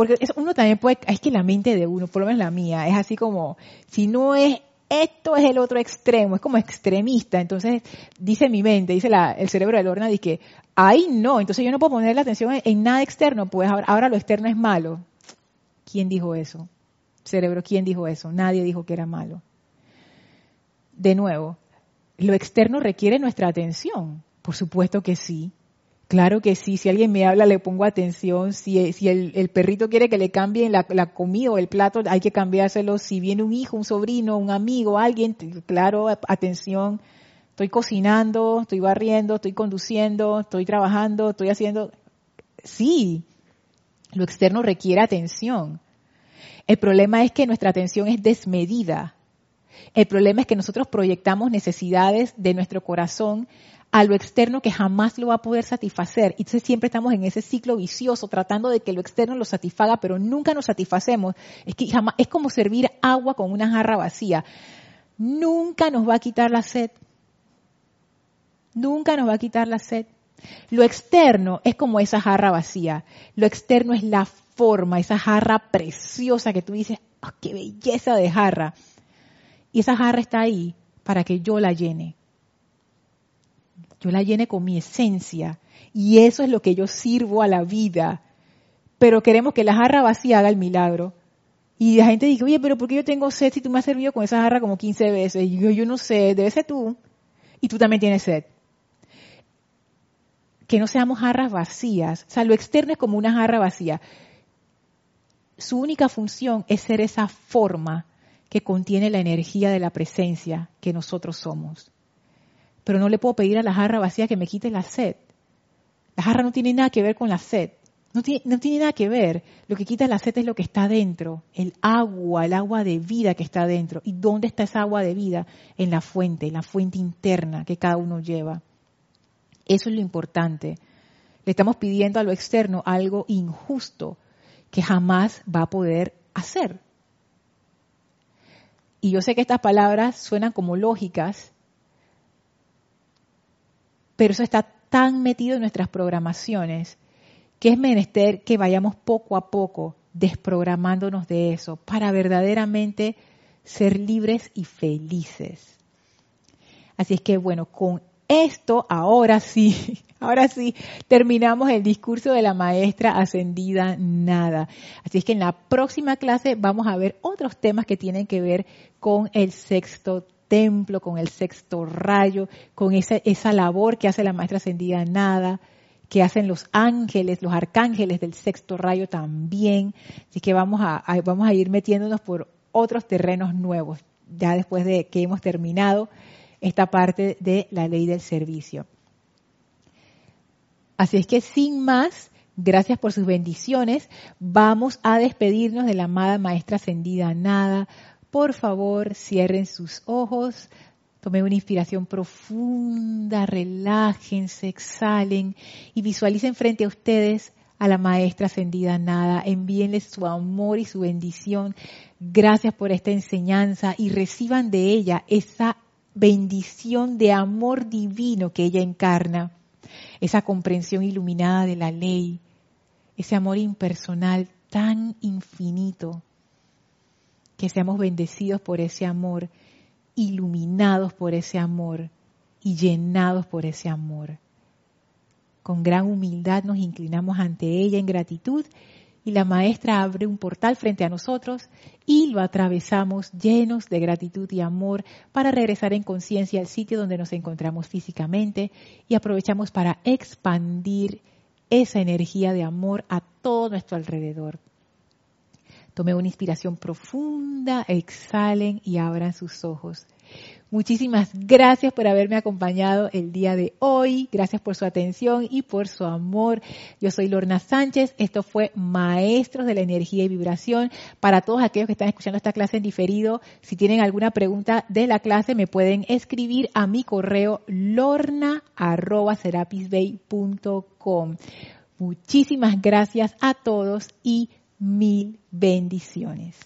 Speaker 1: porque uno también puede, es que la mente de uno, por lo menos la mía, es así como, si no es esto es el otro extremo, es como extremista. Entonces, dice mi mente, dice el cerebro de Lorna, dice ahí no, entonces yo no puedo poner la atención en, nada externo, pues ahora, lo externo es malo. ¿Quién dijo eso? Cerebro, ¿quién dijo eso? Nadie dijo que era malo. De nuevo, lo externo requiere nuestra atención. Por supuesto que sí. Claro que sí, si alguien me habla le pongo atención, si, el, perrito quiere que le cambien la, la, comida o el plato, hay que cambiárselo, si viene un hijo, un sobrino, un amigo, alguien, claro, atención, estoy cocinando, estoy barriendo, estoy conduciendo, estoy trabajando, estoy haciendo, sí, lo externo requiere atención. El problema es que nuestra atención es desmedida. El problema es que nosotros proyectamos necesidades de nuestro corazón a lo externo que jamás lo va a poder satisfacer. Y entonces siempre estamos en ese ciclo vicioso tratando de que lo externo lo satisfaga, pero nunca nos satisfacemos. Es que jamás, es como servir agua con una jarra vacía. Nunca nos va a quitar la sed. Nunca nos va a quitar la sed. Lo externo es como esa jarra vacía. Lo externo es la forma, esa jarra preciosa que tú dices, oh, qué belleza de jarra. Y esa jarra está ahí para que yo la llene yo la llene con mi esencia. Y eso es lo que yo sirvo a la vida. Pero queremos que la jarra vacía haga el milagro. Y la gente dice, oye, pero ¿por qué yo tengo sed si tú me has servido con esa jarra como 15 veces? Y yo, no sé, debe ser tú. Y tú también tienes sed. Que no seamos jarras vacías. O sea, lo externo es como una jarra vacía. Su única función es ser esa forma que contiene la energía de la presencia que nosotros somos pero no le puedo pedir a la jarra vacía que me quite la sed. La jarra no tiene nada que ver con la sed. No tiene, nada que ver. Lo que quita la sed es lo que está dentro, el agua, el agua de vida que está dentro. ¿Y dónde está esa agua de vida? En la fuente, en la fuente interna que cada uno lleva. Eso es lo importante. Le estamos pidiendo a lo externo algo injusto que jamás va a poder hacer. Y yo sé que estas palabras suenan como lógicas, pero eso está tan metido en nuestras programaciones que es menester que vayamos poco a poco desprogramándonos de eso para verdaderamente ser libres y felices. Así es que bueno, con esto ahora sí, ahora sí, terminamos el discurso de la maestra ascendida nada. Así es que en la próxima clase vamos a ver otros temas que tienen que ver con el sexto templo, con el sexto rayo, con esa, esa labor que hace la maestra ascendida nada, que hacen los ángeles, los arcángeles del sexto rayo también. Así que vamos a, vamos a ir metiéndonos por otros terrenos nuevos, ya después de que hemos terminado esta parte de la ley del servicio. Así es que sin más, gracias por sus bendiciones. Vamos a despedirnos de la amada maestra ascendida Nada por favor cierren sus ojos, tomen una inspiración profunda, relájense, exhalen y visualicen frente a ustedes a la maestra ascendida nada. Envíenles su amor y su bendición. Gracias por esta enseñanza y reciban de ella esa bendición de amor divino que ella encarna, esa comprensión iluminada de la ley, ese amor impersonal tan infinito que seamos bendecidos por ese amor, iluminados por ese amor y llenados por ese amor. Con gran humildad nos inclinamos ante ella en gratitud y la maestra abre un portal frente a nosotros y lo atravesamos llenos de gratitud y amor para regresar en conciencia al sitio donde nos encontramos físicamente y aprovechamos para expandir esa energía de amor a todo nuestro alrededor. Tome una inspiración profunda, exhalen y abran sus ojos. Muchísimas gracias por haberme acompañado el día de hoy. Gracias por su atención y por su amor. Yo soy Lorna Sánchez. Esto fue Maestros de la Energía y Vibración. Para todos aquellos que están escuchando esta clase en diferido, si tienen alguna pregunta de la clase, me pueden escribir a mi correo lorna.serapisbay.com. Muchísimas gracias a todos y mil bendiciones.